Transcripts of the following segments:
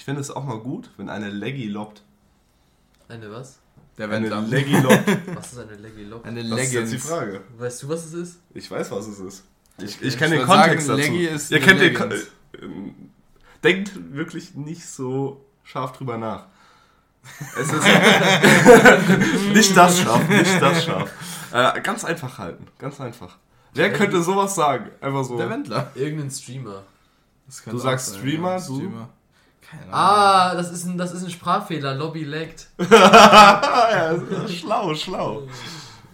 Ich finde es auch mal gut, wenn eine Leggy lobt. Eine was? Der Eine. Leggy lobt. Was ist eine Leggy Lock? Eine Das ist jetzt die Leggings. Frage. Weißt du, was es ist? Ich weiß, was es ist. Ich, Okay. ich kenne den Kontext sagen, dazu. Leggy ist Ihr kennt den Kon Leggings. ähm, Denkt wirklich nicht so scharf drüber nach. Es ist nicht das scharf, nicht das scharf. Äh, ganz einfach halten, ganz einfach. Wer könnte sowas sagen? Einfach so. Der Wendler. Irgendein Streamer. Das Du sagst sein, Streamer, ja, du? Streamer. Keine Ahnung. Ah, das ist ein, das ist ein Sprachfehler. Lobby laggt. ja, schlau, schlau.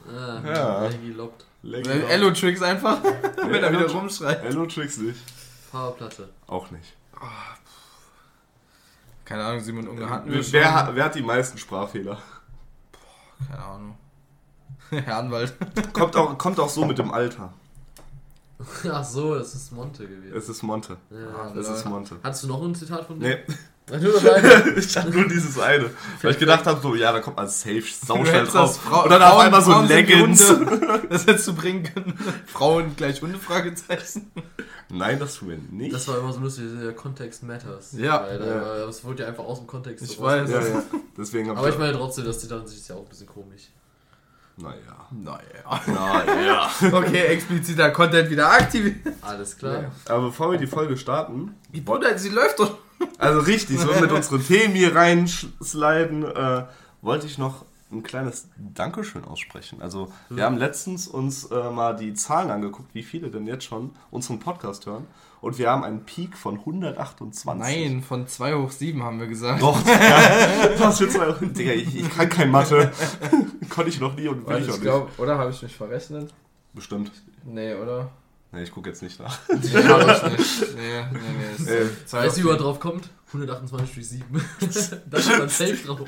Ah, Ja. Leggy lockt. Leggy Äh, lobt. Elo-Tricks einfach, wenn er wieder rumschreit. Hello Tricks nicht. Powerplatte. Auch nicht. Keine Ahnung, Simon Unge hatten wir Wer, schon. wer hat die meisten Sprachfehler? Keine Ahnung. Herr Anwalt. Kommt auch, kommt auch so mit dem Alter. Ach so, das ist Monte gewesen. Es ist Monte. Ja. Es ist Monte. Hattest du noch ein Zitat von dem? Nee, ich hatte nur dieses eine. Weil ich gedacht habe, so, ja, da kommt man safe sauschnell drauf. Frau- Und dann auf Frauen- einmal so wie Leggings. Das hättest du bringen können. Frauen gleich Hunde, Fragezeichen. Nein, das tun wir nicht. Das war immer so lustig, der Context matters. Ja. Weil, Ja. das wurde ja einfach aus dem Kontext. Ich weiß. ja, ja. Deswegen Aber ich meine trotzdem, das Zitat sich ist ja auch ein bisschen komisch. Naja. Naja. Naja. Okay, expliziter Content wieder aktiv. Alles klar. Aber bevor wir die Folge starten, Die Bruder, sie läuft doch. also richtig, so mit unseren Themen hier reinsliden, äh, wollte ich noch ein kleines Dankeschön aussprechen. Also, wir haben letztens uns äh, mal die Zahlen angeguckt, wie viele denn jetzt schon unseren Podcast hören. Und wir haben einen Peak von 128. Nein, von 2 hoch 7 haben wir gesagt. Doch, ja. Was für zwei Digga, ich, ich kann kein Mathe. Konnte ich noch nie und will Warte, ich auch ich nicht. glaube, oder habe ich mich verrechnet? Bestimmt. Nee, oder? Nee, ich gucke jetzt nicht nach. Nee, habe ich nicht. Nee, nee, nee. Ist Äh, Weißt du, wie hoch man drauf kommt? 128 durch 7. da steht dann safe drauf.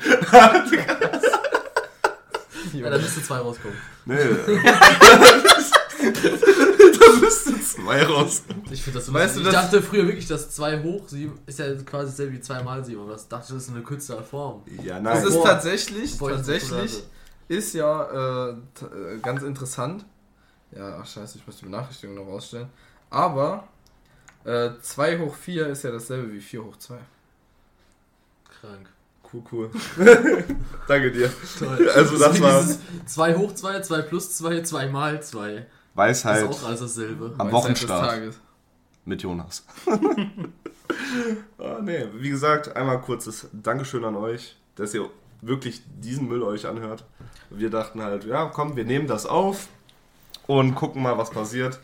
Ja, da müsste 2 rauskommen. Nee. Da müsste zwei raus. Ich finde das so Weißt du, Ich das- dachte früher wirklich, dass 2 hoch 7 ist ja quasi dasselbe wie 2 mal 7. Aber ich dachte, das ist eine kürzere Form. Ja, Das nein. ist Boah. tatsächlich, das tatsächlich ist ja äh, äh, ganz interessant. Ja, ach scheiße, ich muss die Benachrichtigung noch rausstellen. Aber äh, 2 hoch 4 ist ja dasselbe wie 4 hoch 2. Krank. Cool, cool. Danke dir. Toll. Also das war 2 hoch 2, 2 plus 2, 2 mal 2. Das Weisheit ist auch alles dasselbe. am Weisheit Wochenstart des Tages. mit Jonas. ah, nee, wie gesagt, einmal kurzes Dankeschön an euch, dass ihr wirklich diesen Müll euch anhört. Wir dachten halt, ja, komm, wir nehmen das auf und gucken mal, was passiert.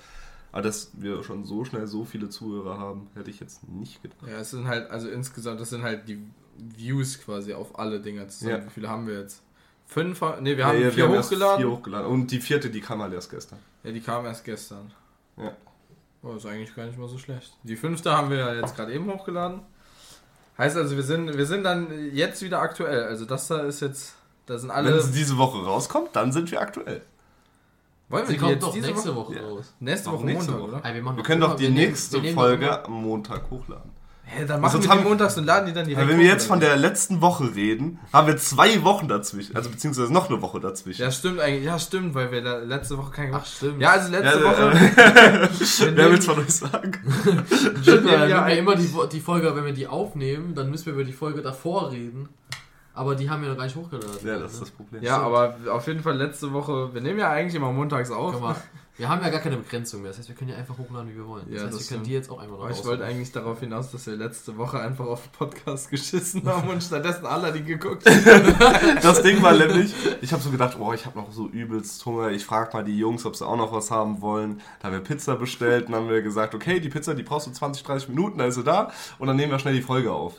Aber dass wir schon so schnell so viele Zuhörer haben, hätte ich jetzt nicht gedacht. Ja, es sind halt, also insgesamt, das sind halt die Views quasi auf alle Dinger zusammen. Ja. Wie viele haben wir jetzt? Fünf? Ne, wir haben Ja, ja, vier erst hochgeladen. Vier hochgeladen. Und die vierte, die kam halt erst gestern. Ja, die kam erst gestern. Ja. Oh, ist eigentlich gar nicht mal so schlecht. Die fünfte haben wir ja jetzt gerade eben hochgeladen. Heißt also, wir sind, wir sind dann jetzt wieder aktuell. Also das da ist jetzt, da sind alle. Wenn es diese Woche rauskommt, dann sind wir aktuell. wollen Sie die kommt doch diese nächste Woche Ja. raus. Nächste Woche nächste Montag, Woche. oder? Ah, wir, Wir können doch die nächste wir Folge am Montag hochladen. Hä, dann Also machen wir haben- die montags und laden die dann direkt Aber wenn wir jetzt von der letzten Woche reden, haben wir zwei Wochen dazwischen. Also beziehungsweise noch eine Woche dazwischen. Ja, stimmt eigentlich. Ja, stimmt, weil wir da letzte Woche kein Ach, stimmt. Ja, also letzte Ja, Woche. äh, wir Wer nehmen- will's von euch sagen? Stimmt, nehmen weil ja wenn wir immer die, die Folge, wenn wir die aufnehmen, dann müssen wir über die Folge davor reden. Aber die haben wir noch gar nicht hochgeladen. Ja, das ist das Problem. Ja, aber auf jeden Fall letzte Woche. Wir nehmen ja eigentlich immer montags auf. Guck mal, wir haben ja gar keine Begrenzung mehr. Das heißt, wir können ja einfach hochladen, wie wir wollen. Das Ja, heißt, das wir können die jetzt auch einfach noch Aber ich wollte eigentlich darauf hinaus, dass wir letzte Woche einfach auf den Podcast geschissen haben und stattdessen alle die geguckt haben. Das Ding war nämlich, ich habe so gedacht, oh, ich habe noch so übelst Hunger. Ich frage mal die Jungs, ob sie auch noch was haben wollen. Da haben wir Pizza bestellt und haben wir gesagt, okay, die Pizza, die brauchst du 20, 30 Minuten, dann ist sie da und dann nehmen wir schnell die Folge auf.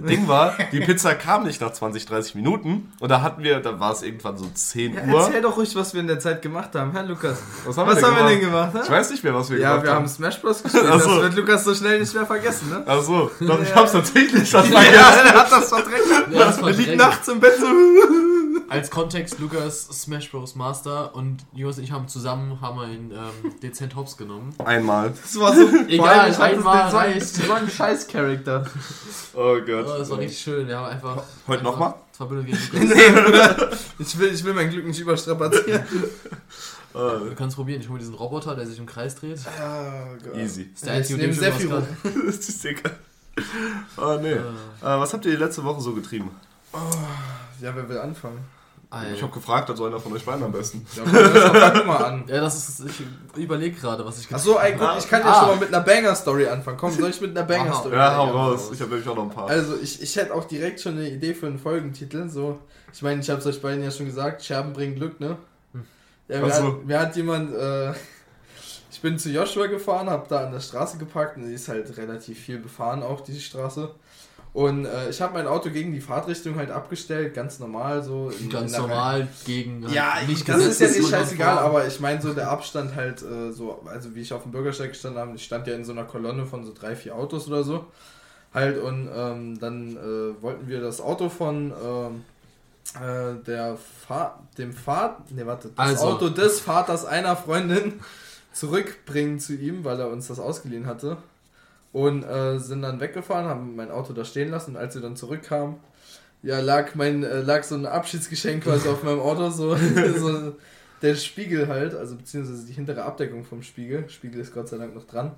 Das Ding war, die Pizza kam nicht nach 20, 30 Minuten und da hatten wir, da war es irgendwann so 10 Ja, Uhr. erzähl doch ruhig, was wir in der Zeit gemacht haben, Herr Lukas. Was haben, Was wir, denn haben wir gemacht? denn gemacht? hä? Ich weiß nicht mehr, was wir Ja, gemacht wir haben haben. Smash Bros. gespielt. Ach so. Das wird Lukas so schnell nicht mehr vergessen, ne? Ach so, doch, ich Ja. hab's tatsächlich schon Ja, vergessen. er hat das verdrängt. Ja, das Er liegt nachts im Bett so. Als Kontext, Lukas Smash Bros. Master und Jonas und ich haben zusammen haben wir ihn ähm, dezent hops genommen. Einmal. Das war so. Egal, hab das- einmal das war-. Das war ein Scheiß-Charakter. Oh Oh, Gott. Das war richtig schön. Wir haben einfach. Heute nochmal? Verbindung gegen Lukas. Nee, Bruder. Ich will, ich will mein Glück nicht überstrapazieren. Oh, Du kannst probieren. Ich hole diesen Roboter, der sich im Kreis dreht. Oh easy. ist der einzige, was kann. Das ist egal. Ah, nee. Äh, Äh, was habt ihr die letzte Woche so getrieben? Ja, wer will anfangen? Alter. Ich habe gefragt, also einer von euch beiden am besten. Ja, fang doch mal an. ja, das ist. Ich überlege gerade, was ich. Achso, ey, gut, ich kann ja Ah. schon mal mit einer Banger-Story anfangen. Komm, soll ich mit einer Banger-Story Ja, hau anfangen? raus. Ich habe nämlich auch noch ein paar. Also, ich, ich hätte auch direkt schon eine Idee für einen Folgentitel. So, ich meine, ich habe es euch beiden ja schon gesagt, Scherben bringen Glück, ne? Ja, mir, Ach so. hat, mir hat jemand, äh, ich bin zu Joshua gefahren, habe da an der Straße geparkt und die ist halt relativ viel befahren, auch die Straße. Und äh, ich habe mein Auto gegen die Fahrtrichtung halt abgestellt, ganz normal so. Ganz normal gegen. halt ja, nicht das ist ja nicht scheißegal, aber ich meine so der Abstand halt äh, so, also wie ich auf dem Bürgersteig gestanden habe, ich stand ja in so einer Kolonne von so drei, vier Autos oder so. Halt und ähm, dann äh, wollten wir das Auto von ähm, äh, der Fahr dem Vater, ne warte, das Also. Auto des Vaters einer Freundin zurückbringen zu ihm, weil er uns das ausgeliehen hatte. Und äh, sind dann weggefahren, haben mein Auto da stehen lassen und als wir dann zurückkamen, ja, lag mein, äh, lag so ein Abschiedsgeschenk quasi auf meinem Auto, so, so der Spiegel halt, also beziehungsweise die hintere Abdeckung vom Spiegel. Spiegel ist Gott sei Dank noch dran.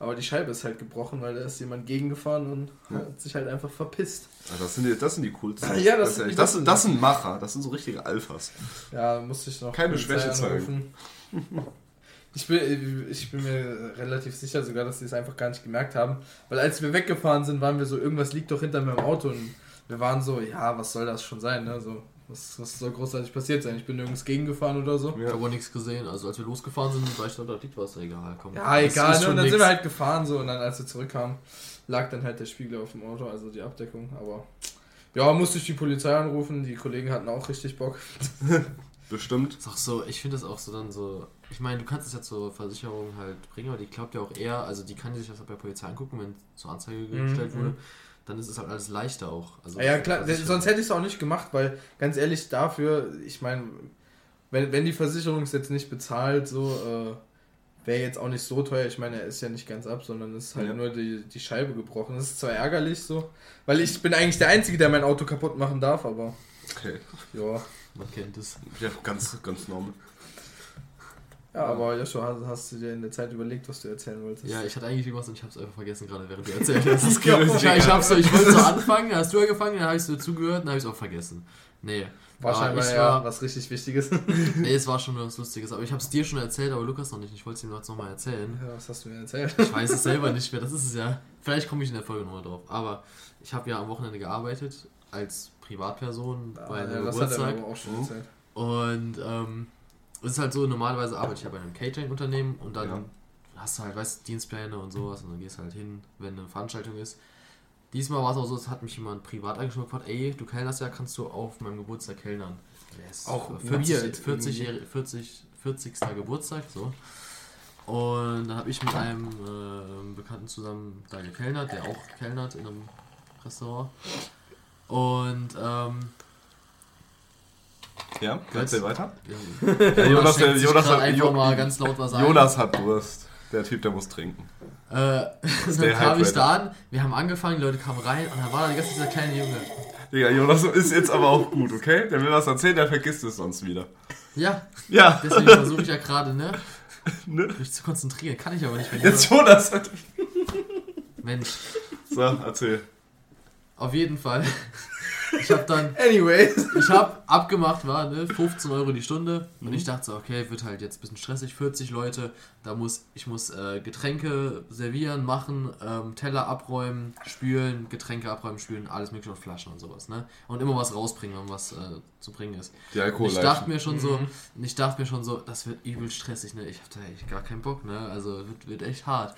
Aber die Scheibe ist halt gebrochen, weil da ist jemand gegengefahren und Ja. hat sich halt einfach verpisst. Ja, das, sind die, das sind die coolsten. Ja, das das, sind die das, besten. das sind Macher. Das sind so richtige Alphas. Ja, musste ich noch Keine Schwäche zeigen. Ich bin, ich bin mir relativ sicher sogar, dass sie es einfach gar nicht gemerkt haben. Weil als wir weggefahren sind, waren wir so, irgendwas liegt doch hinter meinem Auto. Und wir waren so, ja, was soll das schon sein, ne? So, was, was soll großartig passiert sein? Ich bin nirgends gegengefahren oder so. Ich habe auch nichts gesehen. Also als wir losgefahren sind, war ich da, da liegt was, egal. Komm. Ja, egal, ne? Und dann nix. sind wir halt gefahren so und dann als wir zurückkamen, lag dann halt der Spiegel auf dem Auto, also die Abdeckung, aber ja, musste ich die Polizei anrufen, die Kollegen hatten auch richtig Bock. Bestimmt. Ist auch so, ich finde es auch so dann so. Ich meine, du kannst es ja zur Versicherung halt bringen, aber die glaubt ja auch eher, also die kann sich das halt bei Polizei angucken, wenn zur Anzeige Mhm, gestellt wurde, mhm. dann ist es halt alles leichter auch. Also Ja, klar, sonst hätte ich es auch nicht gemacht, weil ganz ehrlich dafür, ich meine, wenn, wenn die Versicherung es jetzt nicht bezahlt, so äh, wäre jetzt auch nicht so teuer. Ich meine, er ist ja nicht ganz ab, sondern es ist halt Ja. nur die, die Scheibe gebrochen. Das ist zwar ärgerlich so, weil ich bin eigentlich der Einzige, der mein Auto kaputt machen darf, aber Okay. ja. Man kennt es. Ja, ganz, ganz normal. Ja, aber Joshua, hast, hast du dir in der Zeit überlegt, was du erzählen wolltest? Ja, ich hatte eigentlich irgendwas und ich habe es einfach vergessen, gerade während du erzählt hast. Das geht auch ich, hab's so, ich wollte so anfangen, hast du angefangen, dann habe ich so zugehört, dann habe ich es auch vergessen. Nee. Wahrscheinlich Aber ich ja war- was richtig Wichtiges. Nee, es war schon was Lustiges. Aber ich habe es dir schon erzählt, aber Lukas noch nicht. Ich wollte es ihm jetzt nochmal erzählen. Ja, was hast du mir erzählt? Ich weiß es selber nicht mehr, das ist es ja. Vielleicht komme ich in der Folge nochmal drauf. Aber ich habe ja am Wochenende gearbeitet als Privatperson bei einem ja, das hat er Geburtstag. Mhm. Und ähm, es ist halt so, normalerweise arbeite ich ja bei einem Catering-Unternehmen und dann Ja. hast du halt, weißt du, Dienstpläne und sowas und dann gehst du halt hin, wenn eine Veranstaltung ist. Diesmal war es auch so, es hat mich jemand privat angesprochen und gefragt, ey, du kellnerst ja, kannst du auf meinem Geburtstag kellnern. Ist Auch 40, weird 40, irgendwie. 40, 40. Geburtstag, so. Und dann habe ich mit einem äh, Bekannten zusammen da gekellnert, der auch kellnert in einem Restaurant. Und ähm, Ja, erzähl weiter. ja, Jonas, der- Jonas hat- Jo- mal ganz laut was ein. Jonas hat Durst. Der Typ, der muss trinken. Äh, dann kam ich da an, wir haben angefangen, die Leute kamen rein und da war da die ganze dieser kleine Junge. Digga, Jonas ist jetzt aber auch gut, okay? Der will was erzählen, der vergisst es sonst wieder. Ja, Ja, deswegen versuche ich ja gerade, ne, ne? mich zu konzentrieren. Kann ich aber nicht, wenn Jetzt Jonas. Mensch, So, erzähl. Auf jeden Fall. Ich habe dann, Anyways. ich habe abgemacht, war, ne, 15 Euro die Stunde und Mhm. ich dachte so, okay, wird halt jetzt ein bisschen stressig, 40 Leute, da muss, ich muss äh, Getränke servieren, machen, ähm, Teller abräumen, spülen, Getränke abräumen, spülen, alles mögliche und Flaschen und sowas, ne, und immer was rausbringen, wenn was äh, zu bringen ist. Die Alkohol. Ich dachte mir schon so, ich dachte mir schon so, das wird übel stressig, ne? Ich hatte echt gar keinen Bock, ne? Also wird, wird echt hart.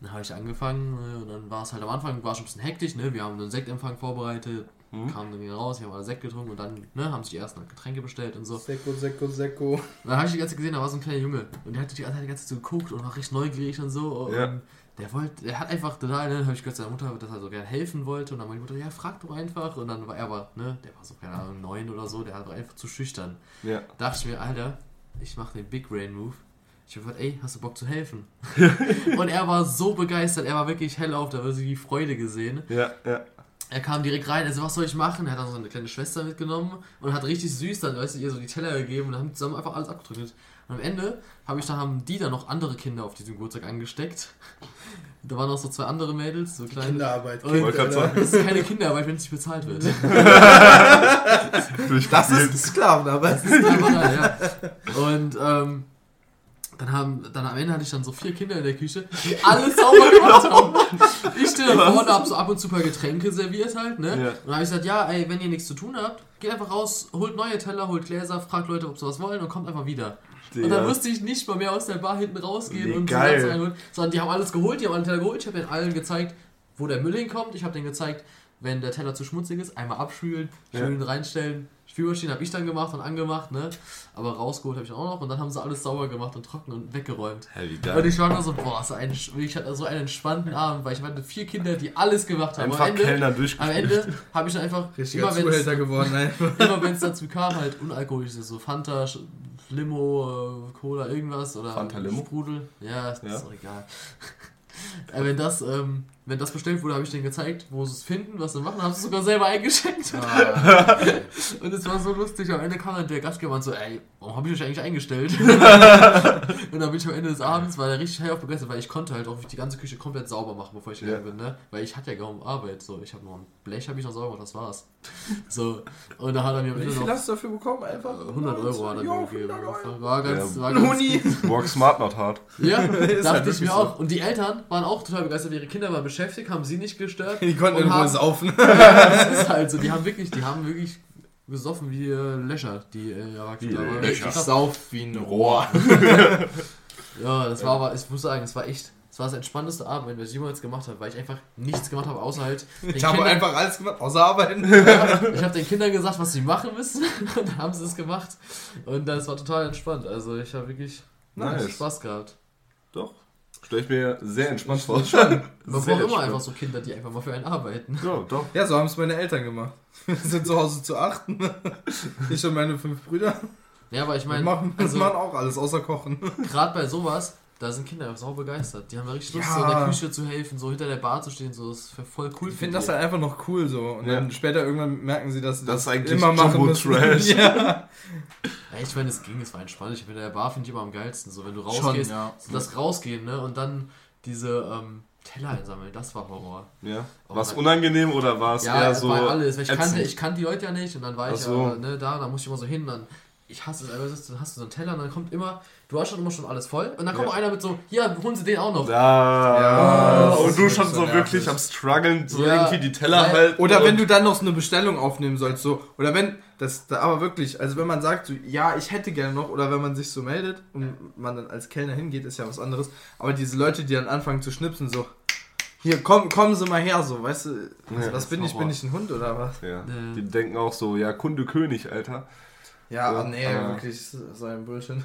Dann habe ich angefangen ne? und dann war es halt am Anfang war schon ein bisschen hektisch, ne? Wir haben einen Sektempfang vorbereitet, Mhm. kamen dann wieder raus, wir haben alle Sekt getrunken und dann ne, haben sich die ersten halt Getränke bestellt und so. Und Seko, Seko, Seko. dann habe ich die ganze Zeit gesehen, da war so ein kleiner Junge und der hat die ganze Zeit, die ganze Zeit so geguckt und war richtig neugierig und so. Und Ja. der wollte, der hat einfach total, ne, habe ich gehört, seine Mutter, dass er so gerne helfen wollte und dann meine Mutter, ja, frag doch einfach und dann war er aber, ne, der war so, keine Ahnung, neun oder so, der war einfach zu schüchtern Ja. dachte ich mir, Alter, ich mache den Big Brain Move. Ich hab gesagt, ey, hast du Bock zu helfen? und er war so begeistert, er war wirklich hellauf, da war so die Freude gesehen. Ja, ja. Er kam direkt rein, also was soll ich machen? Er hat dann so eine kleine Schwester mitgenommen und hat richtig süß dann, weißt du, ihr so die Teller gegeben und haben zusammen einfach alles abgedrückt. Und am Ende habe ich dann, haben die dann noch andere Kinder auf diesem Geburtstag angesteckt. Da waren noch so zwei andere Mädels, so kleine. Kinderarbeit. Und, grad äh, sagen. das ist keine Kinderarbeit, wenn es nicht bezahlt wird. Das ist Sklavenarbeit. Sklaverei, ja. Und ähm, dann haben, dann am Ende hatte ich dann so vier Kinder in der Küche, die alles sauber gemacht haben. Ich stehe da vorne, hab so ab und zu paar Getränke serviert halt, ne? Ja. Und dann habe ich gesagt, ja, ey, wenn ihr nichts zu tun habt, geht einfach raus, holt neue Teller, holt Gläser, fragt Leute, ob sie was wollen und kommt einfach wieder. Und dann musste ich nicht mal mehr aus der Bar hinten rausgehen Wie und geil. so reinholen, sondern die haben alles geholt, die haben alle Teller geholt. Ich habe den allen gezeigt, wo der Müll hinkommt. Ich habe denen gezeigt, wenn der Teller zu schmutzig ist, einmal abspülen, Ja. schön reinstellen. Spülmaschine habe ich dann gemacht und angemacht, ne? Aber rausgeholt habe ich auch noch und dann haben sie alles sauber gemacht und trocken und weggeräumt. Hä, wie Und geil. ich war nur so, boah, so ein, ich hatte so einen entspannten Abend, weil ich hatte vier Kinder, die alles gemacht haben. Einfach am Ende, Kellner am. Ende habe ich dann einfach, Richtiger immer wenn es geworden, immer wenn's dazu kam, halt unalkoholisches, so Fanta, Limo, äh, Cola, irgendwas oder Fanta Limo? Sprudel. Ja, ist, Ja. ist doch egal. Äh, wenn, das, ähm, wenn das bestellt wurde, habe ich denen gezeigt, wo sie es finden, was sie machen, haben sie sogar selber eingeschenkt. Ah, Und es war so lustig. Am Ende kam dann der Gastgeber und so, ey, warum habe ich euch eigentlich eingestellt? und dann bin ich am Ende des Abends, war der richtig hell auf begeistert, weil ich konnte halt auch die ganze Küche komplett sauber machen, bevor ich gegangen Ja. bin, ne? Weil ich hatte ja kaum Arbeit. So, ich habe nur ein Blech, habe ich noch sauber gemacht, das war's. So, und da hat er mir am Wie Ende viel noch hast du dafür bekommen? Einfach 100 Euro hat er mir gegeben. 100 Euro. War ganz, Ja. war ganz. Work smart, not hard. Ja, dachte halt ich mir so. auch. Und die Eltern waren auch total begeistert, ihre Kinder waren beschäftigt, haben sie nicht gestört. Die konnten Ruhe haben- saufen. das ist halt so, die haben wirklich, die haben wirklich gesoffen wie äh, Löcher, die äh, Erwachsenen. Wie Aber sauf wie ein Rohr. Ja, das war aber, ich muss sagen, es war echt, es war das entspannteste Abend, was ich jemals gemacht habe, weil ich einfach nichts gemacht habe, außer halt Ich habe Kindern- einfach alles gemacht, außer arbeiten. ich habe den Kindern gesagt, was sie machen müssen und dann haben sie es gemacht und das war total entspannt. Also ich habe wirklich Nice. Spaß gehabt. Doch. Stelle ich mir sehr entspannt vor. Man Sehr braucht immer einfach so Kinder, die einfach mal für einen arbeiten. Ja, doch. Ja, so haben es meine Eltern gemacht. Wir sind zu Hause zu achten. Ich und meine fünf Brüder. Ja, aber ich Wir meine, machen, wir also, machen auch alles außer Kochen. gerade bei sowas, da sind Kinder einfach sau begeistert. Die haben da richtig Lust, Ja. so in der Küche zu helfen, so hinter der Bar zu stehen, so das ist voll cool. Ich finde das halt einfach noch cool so. Und Ja. dann später irgendwann merken sie, dass sie Das das, eigentlich immer machen müssen. Jumbo-Trash. Ja. Ja, ich meine, es ging, es war entspannt. Ich finde, der Bar finde ich immer am geilsten. So, wenn du rausgehst, ja. so das Rausgehen, ne? Und dann diese ähm, Teller einsammeln, das war Horror. Ja. Oh War es unangenehm oder war es ja, eher so. war alles. Weil ich, kannte, ich kannte die Leute ja nicht und dann war Ach ich so. ja ne, da, da musste ich immer so hin. Dann, ich hasse es, aber dann hast du so einen Teller und dann kommt immer, du hast schon immer schon alles voll und dann kommt Ja. einer mit so, ja, holen Sie den auch noch. Ja, Ja, und du schon so nervig. wirklich am struggeln, so Ja, irgendwie die Teller weil- halten. Oder wenn du dann noch so eine Bestellung aufnehmen sollst, so, oder wenn, das, da aber wirklich, also wenn man sagt, so, ja, ich hätte gerne noch, oder wenn man sich so meldet und man dann als Kellner hingeht, ist ja was anderes, aber diese Leute, die dann anfangen zu schnipsen, so, hier, komm, kommen Sie mal her, so, weißt du, was, Ja, was bin ich, bin ich ein Hund oder was? Ja, die denken auch so, ja, Kunde König, Alter. Ja, Ja, nee, wirklich, so ein Bullshit.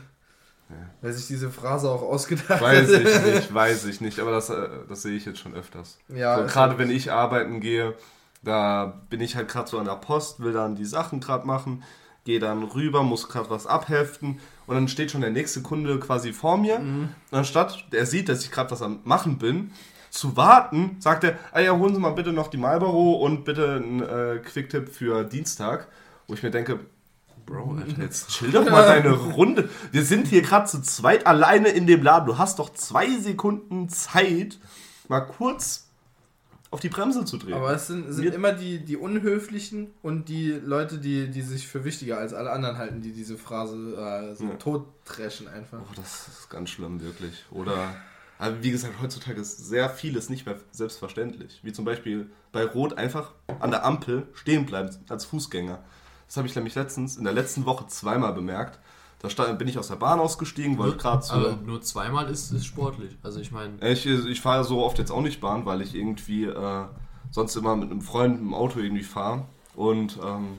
Ja. Wer sich diese Phrase auch ausgedacht Weiß hat. ich nicht, weiß ich nicht, aber das, äh, das sehe ich jetzt schon öfters. Ja, so, gerade halt- wenn ich arbeiten gehe, da bin ich halt gerade so an der Post, will dann die Sachen gerade machen, gehe dann rüber, muss gerade was abheften und dann steht schon der nächste Kunde quasi vor mir. Mhm. Und anstatt der sieht, dass ich gerade was am Machen bin, zu warten, sagt er, ah ja, holen Sie mal bitte noch die Marlboro und bitte einen äh, Quicktip für Dienstag. Wo ich mir denke, Bro, Alter, jetzt chill doch mal deine Runde. Wir sind hier gerade zu zweit alleine in dem Laden. Du hast doch zwei Sekunden Zeit, mal kurz auf die Bremse zu drehen. Aber es sind, sind immer die, die Unhöflichen und die Leute, die, die sich für wichtiger als alle anderen halten, die diese Phrase äh, so Ja. totdreschen einfach. Oh, das ist ganz schlimm, wirklich. Oder, aber wie gesagt, heutzutage ist sehr vieles nicht mehr selbstverständlich. Wie zum Beispiel bei Rot einfach an der Ampel stehen bleiben als Fußgänger. Das habe ich nämlich letztens, in der letzten Woche zweimal bemerkt. Da stand, bin ich aus der Bahn ausgestiegen, wollte gerade Aber zu. nur zweimal ist, ist sportlich. Also ich meine, Ich, ich fahre so oft jetzt auch nicht Bahn, weil ich irgendwie äh, sonst immer mit einem Freund im Auto irgendwie fahre. Und ähm,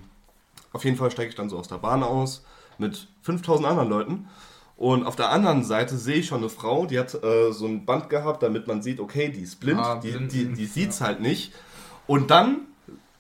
auf jeden Fall steige ich dann so aus der Bahn aus mit 5000 anderen Leuten. Und auf der anderen Seite sehe ich schon eine Frau, die hat äh, so ein Band gehabt, damit man sieht, okay, die ist blind, Ah, die, blind, die, blind, die sieht es halt nicht. Und dann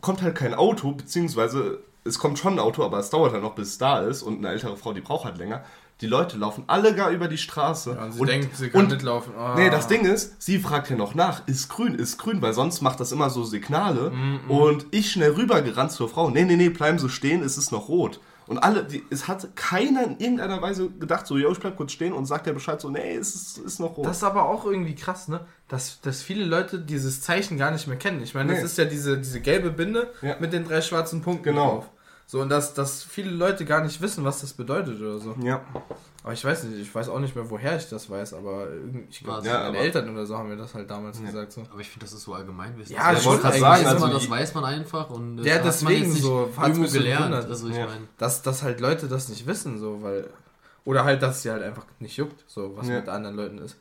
kommt halt kein Auto, beziehungsweise es kommt schon ein Auto, aber es dauert halt noch, bis es da ist. Und eine ältere Frau, die braucht halt länger. Die Leute laufen alle gar über die Straße. Ja, und sie denkt, sie kann und- mitlaufen. Ah. Nee, das Ding ist, sie fragt ja noch nach, ist grün, ist grün, weil sonst macht das immer so Signale. Mm, Und ich schnell rübergerannt zur Frau, nee, nee, nee, bleiben Sie stehen, es ist noch rot. Und alle, die, es hat keiner in irgendeiner Weise gedacht, so, yo, ich bleib kurz stehen und sagt der Bescheid so, nee, es ist, ist noch rot. Das ist aber auch irgendwie krass, ne? Dass, dass viele Leute dieses Zeichen gar nicht mehr kennen. Ich meine, das Nee. ist ja diese, diese gelbe Binde Ja. mit den drei schwarzen Punkten Genau. drauf. So, und dass, dass viele Leute gar nicht wissen, was das bedeutet oder so. ja. Aber ich weiß nicht, ich weiß auch nicht mehr, woher ich das weiß, aber irgendwie- ich glaube, Ja, meine Eltern oder so haben mir das halt damals Ja. gesagt. So. Aber ich finde, das ist so Allgemeinwissen. Ja, das ich wollte weiß sagen, man, also das weiß man einfach und das Ja, hat man deswegen jetzt nicht so, mich so gelernt. Also ich Ja. meine, Dass, dass halt Leute das nicht wissen, so, weil. Oder halt, dass sie halt einfach nicht juckt, so, was Ja. mit anderen Leuten ist.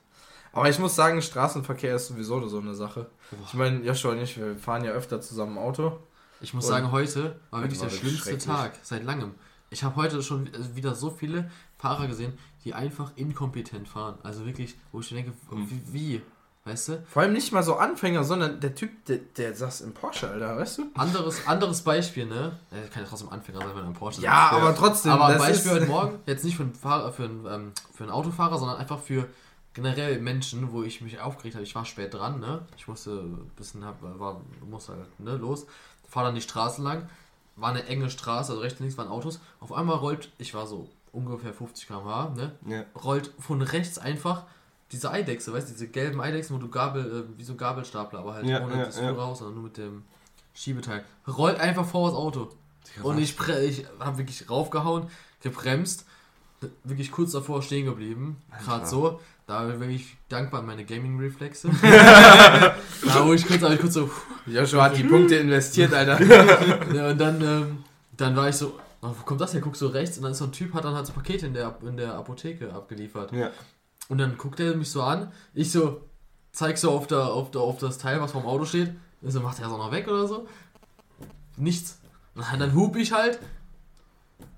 Aber ich muss sagen, Straßenverkehr ist sowieso so eine Sache. Ich meine, Joshua und ich, wir fahren ja öfter zusammen Auto. Ich muss Und- sagen, heute war wirklich war der schlimmste. Tag seit langem. Ich habe heute schon wieder so viele Fahrer gesehen, die einfach inkompetent fahren. Also wirklich, wo ich denke, Hm. wie, wie? Weißt du? Vor allem nicht mal so Anfänger, sondern der Typ, der, der saß im Porsche, Alter, weißt du? Anderes, anderes Beispiel, ne? Er kann ja trotzdem Anfänger sein, wenn er im Porsche Ja, sitzt. aber trotzdem. Aber ein Beispiel heute Morgen, jetzt nicht für einen, Fahrer, für, einen, ähm, für einen Autofahrer, sondern einfach für generell Menschen, wo ich mich aufgeregt habe. Ich war spät dran, ne? Ich musste ein bisschen, hab, war, musste halt, ne, los. Fahr dann die Straße lang. War eine enge Straße, also rechts und links waren Autos. Auf einmal rollt, ich war so ungefähr 50 km/h, ne? ja. Rollt von rechts einfach diese Eidechse, weißt du, diese gelben Eidechsen, wo du Gabel, äh, wie so Gabelstapler, aber halt Ja, ohne ja, das ja. Raus, sondern nur mit dem Schiebeteil. Rollt einfach vor das Auto. Und ich, ich habe wirklich raufgehauen, gebremst, wirklich kurz davor stehen geblieben. Gerade so. Da bin ich dankbar an meine Gaming-Reflexe. da wo ich kurz, ich kurz so. Joshua hat die Punkte investiert, Alter. Ja, und dann, ähm, dann war ich so, oh, wo kommt das her? Guck so rechts und dann ist so ein Typ, hat dann halt so Pakete in der, in der Apotheke abgeliefert. ja. Und dann guckt er mich so an. Ich so, zeig so auf, der, auf, der, auf das Teil, was vorm Auto steht. Und so, macht er das auch noch weg oder so? Nichts. Und dann hub ich halt.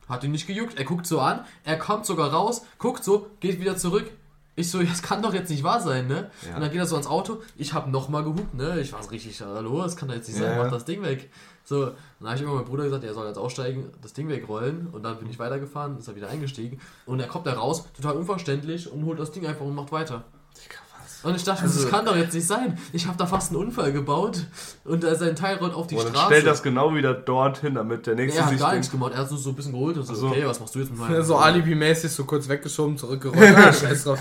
Hat ihn nicht gejuckt. Er guckt so an. Er kommt sogar raus, guckt so, geht wieder zurück. Ich so, das kann doch jetzt nicht wahr sein, ne? Ja. Und dann geht er so ans Auto. Ich hab nochmal gehupt, ne? Ich war so richtig, hallo, das kann doch jetzt nicht sein, Ja. mach das Ding weg. So, dann habe ich immer meinem Bruder gesagt, er soll jetzt aussteigen, das Ding wegrollen. Und dann bin ich weitergefahren, ist er wieder eingestiegen. Und er kommt da raus, total unverständlich, und holt das Ding einfach und macht weiter. Und ich dachte, Also- das kann doch jetzt nicht sein. Ich habe da fast einen Unfall gebaut und äh, sein Teil rollt auf die Und Straße. stellt das genau wieder dorthin, damit der nächste er hat sich gar nichts gemacht. Er hat so, so ein bisschen geholt und so, Ach so. okay, was machst du jetzt mit meinem... so alibimäßig so kurz weggeschoben, zurückgerollt. Ah, scheiß drauf.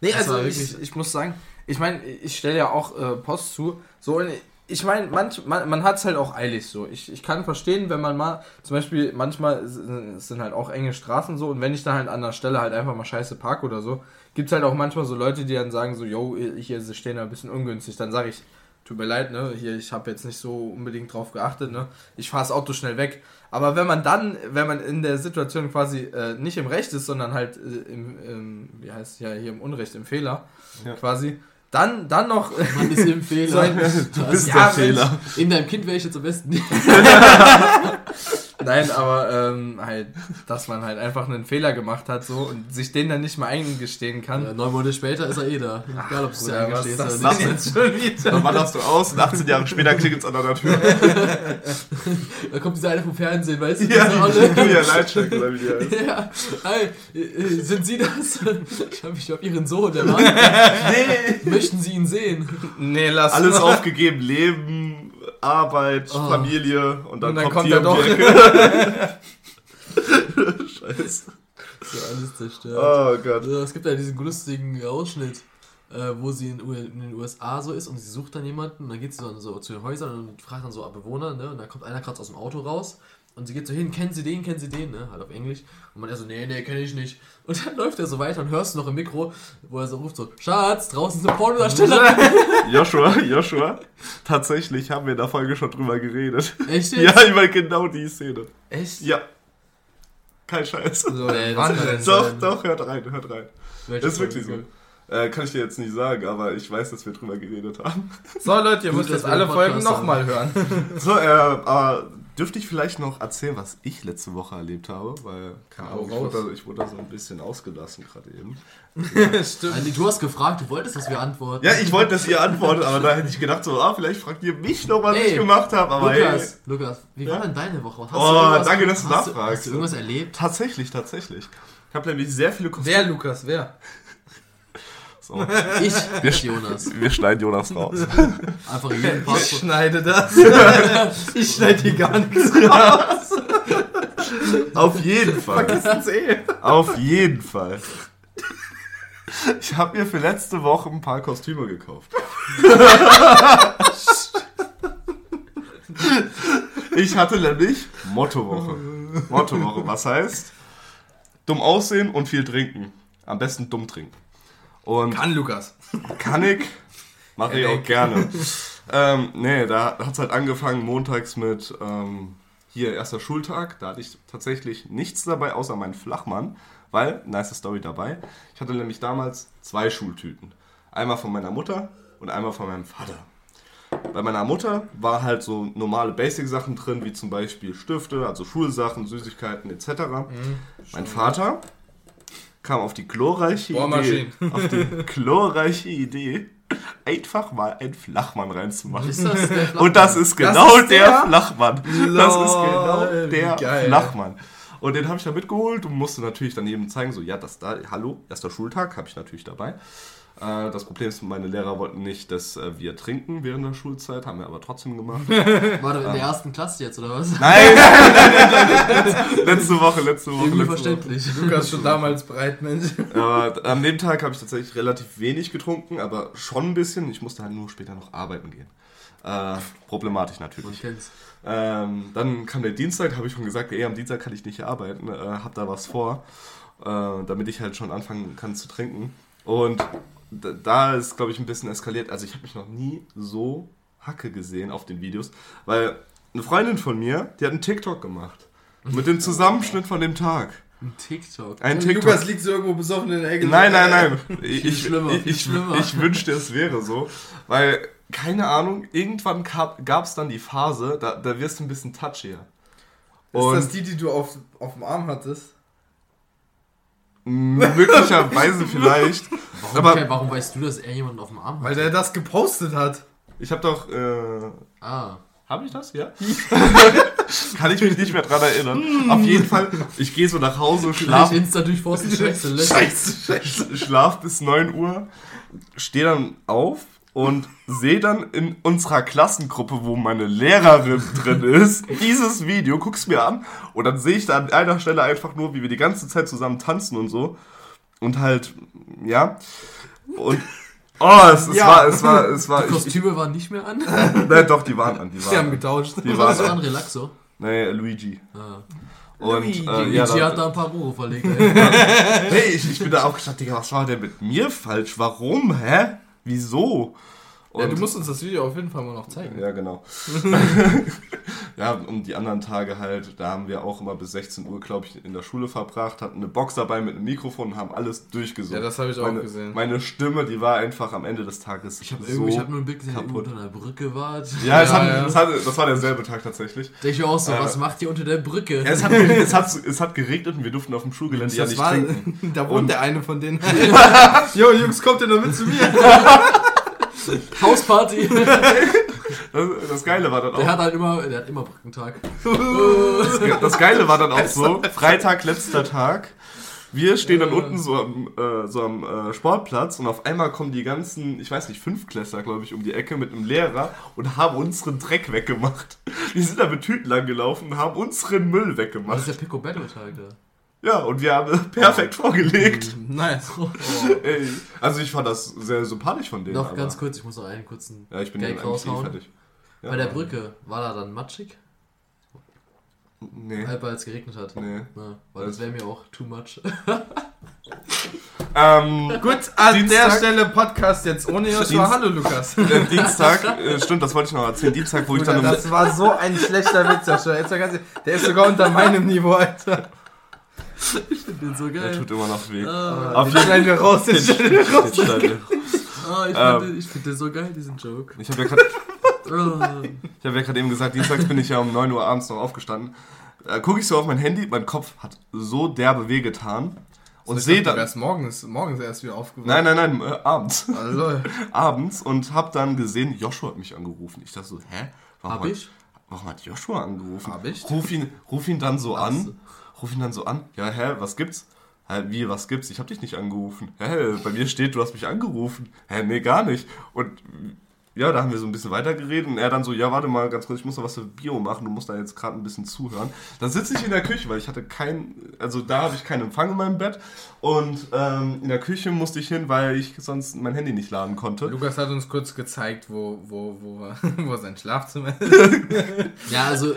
Nee, Das also ich, wirklich- ich muss sagen, ich meine, ich stelle ja auch äh, Post zu. So, und ich meine, manch, man, man hat es halt auch eilig so. Ich, ich kann verstehen, wenn man mal, zum Beispiel, manchmal sind halt auch enge Straßen so und wenn ich dann halt an der Stelle halt einfach mal scheiße park oder so, gibt es halt auch manchmal so Leute, die dann sagen so, yo, hier sie stehen da ein bisschen ungünstig. Dann sage ich, tut mir leid, ne, hier, ich habe jetzt nicht so unbedingt drauf geachtet, ne, ich fahre das Auto schnell weg. Aber wenn man dann, wenn man in der Situation quasi äh, nicht im Recht ist, sondern halt äh, im, im, wie heißt es ja hier im Unrecht, im Fehler, Ja. quasi, dann, dann noch Man ist im Fehler. So ein- du bist Ja, der. Fehler. In deinem Kind wäre ich jetzt am besten nicht. Nein, aber ähm, halt, dass man halt einfach einen Fehler gemacht hat so und sich den dann nicht mal eingestehen kann. Ja, neun Monate später ist er eh da. Egal, ob du es dir eingestehst ist oder nicht. jetzt schon wieder? dann wanderst du aus und 18 Jahre später klingelt's an deiner Tür. Da kommt dieser eine vom Fernsehen, weißt du? ja. Julia Leitschek oder wie die heißt. Ja, hi, äh, sind Sie das? Ich habe ich hab Ihren Sohn, der Mann. Nee. Möchten Sie ihn sehen? Nee, lass Alles mal. aufgegeben, Leben, Arbeit, Oh. Familie und dann, Und dann kommt, kommt hier er um die. Ecke. Scheiße. So alles zerstört. Oh Gott. Es gibt ja diesen lustigen Ausschnitt, äh, wo sie in, den USA so ist und sie sucht dann jemanden und dann geht sie so, so zu den Häusern und fragt dann so Bewohner, ne? Und da kommt einer gerade aus dem Auto raus und sie geht so hin, kennen Sie den, kennen Sie den, ne? Halt auf Englisch. Und man er so, nee, nee, kenne ich nicht. Und dann läuft er so weiter und hörst du noch im Mikro, wo er so ruft so, Schatz, draußen ist eine Pornodarsteller. Joshua, Joshua, tatsächlich haben wir in der Folge schon drüber geredet. Echt jetzt? Ja, über genau die Szene. Echt? Ja. Kein Scheiß. So, Nee, das wann kann denn? Doch, sein. doch, hört rein, hört rein. Welche Das ist wirklich so. Äh, kann ich dir jetzt nicht sagen, aber ich weiß, dass wir drüber geredet haben. So, Leute, ihr Gut, müsst jetzt alle Folgen nochmal hören. So, äh, aber dürfte ich vielleicht noch erzählen, was ich letzte Woche erlebt habe? Weil, keine Ahnung, ich wurde, da, ich wurde da so ein bisschen ausgelassen gerade eben. Stimmt. Also, du hast gefragt, du wolltest, dass wir antworten. Ja, ich wollte, dass ihr antwortet, aber da hätte ich gedacht, so, ah, vielleicht fragt ihr mich noch, was Ey, ich gemacht habe. Aber Lukas, Lukas, wie war Ja? denn deine Woche? Hast Oh, danke, dass du nachfragst. Hast du irgendwas erlebt? tatsächlich, tatsächlich. Ich habe nämlich sehr viele Kostüme. Wer, Lukas, wer? So. Ich, Wir, Jonas. wir schneiden Jonas raus. Einfach jeden Ich Passport. schneide das. ich schneide hier gar nichts raus. Auf jeden Fall. Vergessen's eh. Auf jeden Fall. Ich habe mir für letzte Woche ein paar Kostüme gekauft. Ich hatte nämlich Mottowoche. Mottowoche, was heißt? Dumm aussehen und viel trinken. Am besten dumm trinken. Und Kann Lukas. kann ich, mache ich auch gerne. ähm, nee, da hat es halt angefangen montags mit ähm, hier erster Schultag. Da hatte ich tatsächlich nichts dabei, außer meinen Flachmann. Weil, nice Story dabei, ich hatte nämlich damals zwei Schultüten. Einmal von meiner Mutter und einmal von meinem Vater. Bei meiner Mutter war halt so normale Basic-Sachen drin, wie zum Beispiel Stifte, also Schulsachen, Süßigkeiten etc. mein Vater kam auf die glorreiche Idee, auf die glorreiche Idee, einfach mal einen Flachmann reinzumachen. Ist das? Und das ist Das genau ist der, der? Flachmann. Das ist genau Lol, der geil. Flachmann. Und den habe ich da mitgeholt und musste natürlich dann jedem zeigen, so, ja, das da, hallo, erster Schultag, habe ich natürlich dabei. Äh, Das Problem ist, meine Lehrer wollten nicht, dass äh, wir trinken während der Schulzeit, haben wir aber trotzdem gemacht. War das in der ersten Klasse jetzt, oder was? Nein, nein, nein, nein, nein, nein. letzte Woche, letzte Woche. Irgendwie letzte Woche. verständlich. Lukas schon damals breit, Mensch. Aber an dem Tag habe ich tatsächlich relativ wenig getrunken, aber schon ein bisschen. Ich musste halt nur später noch arbeiten gehen. Äh, problematisch Man natürlich. kennt's. Ähm, dann kam der Dienstag, habe ich schon gesagt, ey, am Dienstag kann ich nicht arbeiten, äh, hab da was vor, äh, damit ich halt schon anfangen kann zu trinken. Und d- da ist, glaube ich, ein bisschen eskaliert. Also ich habe mich noch nie so Hacke gesehen auf den Videos, weil eine Freundin von mir, die hat einen TikTok gemacht. Mit dem Zusammenschnitt von dem Tag. Ein TikTok. Ein Und TikTok. Lukas liegt so irgendwo besoffen in der Ecke. Nein, nein, Äh, nein. Ich, ich, schlimmer, ich, ich, schlimmer. ich wünschte, es wäre so. Weil, keine Ahnung, irgendwann gab es dann die Phase, da, da wirst du ein bisschen touchier. Ist das die, die du auf, auf dem Arm hattest? Möglicherweise vielleicht. Warum, Aber- okay, warum weißt du, dass er jemanden auf dem Arm hat? Weil der das gepostet hat. Ich habe doch. Äh, Ah. habe ich das? Ja. Kann ich mich nicht mehr dran erinnern. Auf jeden Fall, ich gehe so nach Hause, schlaf, Insta durchforsten, scheiße. Scheiße, scheiße. schlaf bis 9 Uhr, stehe dann auf und sehe dann in unserer Klassengruppe, wo meine Lehrerin drin ist, dieses Video, guck's mir an und dann sehe ich da an einer Stelle einfach nur, wie wir die ganze Zeit zusammen tanzen und so und halt, ja, und oh, es, es Ja. war, es war, es war, Die ich, ich, Kostüme waren nicht mehr an. nein, doch, die waren an, die Die haben waren an. getauscht. Die waren an an. Relaxo? Nee, Luigi. Ah. Und Luigi. äh, ja, Luigi hat da ein paar Rohre verlegt, ey. hey, ich, ich bin da auch gedacht, Digga, was war denn mit mir falsch? Warum? Hä? Wieso? Ja, du musst uns das Video auf jeden Fall mal noch zeigen. Ja, genau. ja, und die anderen Tage halt, da haben wir auch immer bis 16 Uhr, glaube ich, in der Schule verbracht, hatten eine Box dabei mit einem Mikrofon und haben alles durchgesungen. Ja, das habe ich auch meine, gesehen. Meine Stimme, die war einfach am Ende des Tages Ich habe so hab nur ein Bild gesehen, kaputt. unter einer Brücke wart. Ja, Ja, hat, ja. Es hat, das war derselbe Tag tatsächlich. Denke ich mir auch so, Äh, was macht ihr unter der Brücke? Ja, es, hat, es, hat, es hat geregnet und wir durften auf dem Schulgelände ja Das nicht war, trinken. da wohnt Und- der eine von denen. Jo, Jungs, kommt ihr noch mit zu mir? Hausparty. Das, das Geile war dann auch. Der hat halt immer, der hat immer Brückentag. Das Geile war dann auch so, Freitag, letzter Tag. Wir stehen dann unten so am, äh, so am äh, Sportplatz und auf einmal kommen die ganzen, ich weiß nicht, Fünfklässler, glaube ich, um die Ecke mit einem Lehrer und haben unseren Dreck weggemacht. Die sind da mit Tüten lang gelaufen und haben unseren Müll Das ist weggemacht. der Picobello-Tag da. Ja, und wir haben perfekt vorgelegt. Nice. Ey, also ich fand das sehr sympathisch von denen. Noch aber- ganz kurz, ich muss noch einen kurzen Ja, ich bin Gag eh raushauen. fertig. Ja, Bei der Brücke, war da dann matschig? Nee. Halb weil es geregnet hat. Nee. Ja, weil das wäre mir auch too much. Ähm, Gut, an Dienstag- der Stelle Podcast jetzt ohne Joshua. Dienst- Hallo, Lukas. äh, Dienstag, äh, stimmt, das wollte ich noch erzählen. Dienstag, wo ich dann um das war so ein schlechter Witz, Joshua. Jetzt mal ganz ehrlich, der ist sogar unter meinem Niveau, Alter. Ich finde den so Der geil. tut immer noch weh. Ah, Auf Den schneiden wir raus. Den schneiden wir raus. Jetzt schneiden wir. ah, ich Ähm. finde den, ich find den so geil, diesen Joke. Ich habe ja gerade Ah. ich hab ja gerade eben gesagt, dienstags bin ich ja um 9 Uhr abends noch aufgestanden. Äh, Gucke ich so auf mein Handy, mein Kopf hat so derbe wehgetan. Und Ich sehe du dann. wärst morgens, morgens erst wieder aufgewacht. Nein, nein, nein, äh, abends. Also, abends und habe dann gesehen, Joshua hat mich angerufen. Ich dachte so, hä? Warum Hab hat- ich? Warum hat Joshua angerufen? Hab ich? Ruf ihn, ruf ihn dann so Was? an. Ruf ihn dann so an. Ja, hä, was gibt's? Hä, wie, was gibt's? Ich hab dich nicht angerufen. Hä, bei mir steht, du hast mich angerufen. Hä, nee, gar nicht. Und ja, da haben wir so ein bisschen weitergeredet und er dann so, ja, warte mal ganz kurz, ich muss noch was für Bio machen, du musst da jetzt gerade ein bisschen zuhören. Dann sitze ich in der Küche, weil ich hatte kein, also da habe ich keinen Empfang in meinem Bett und ähm, in der Küche musste ich hin, weil ich sonst mein Handy nicht laden konnte. Lukas hat uns kurz gezeigt, wo, wo, wo, wo sein Schlafzimmer ist. Ja, also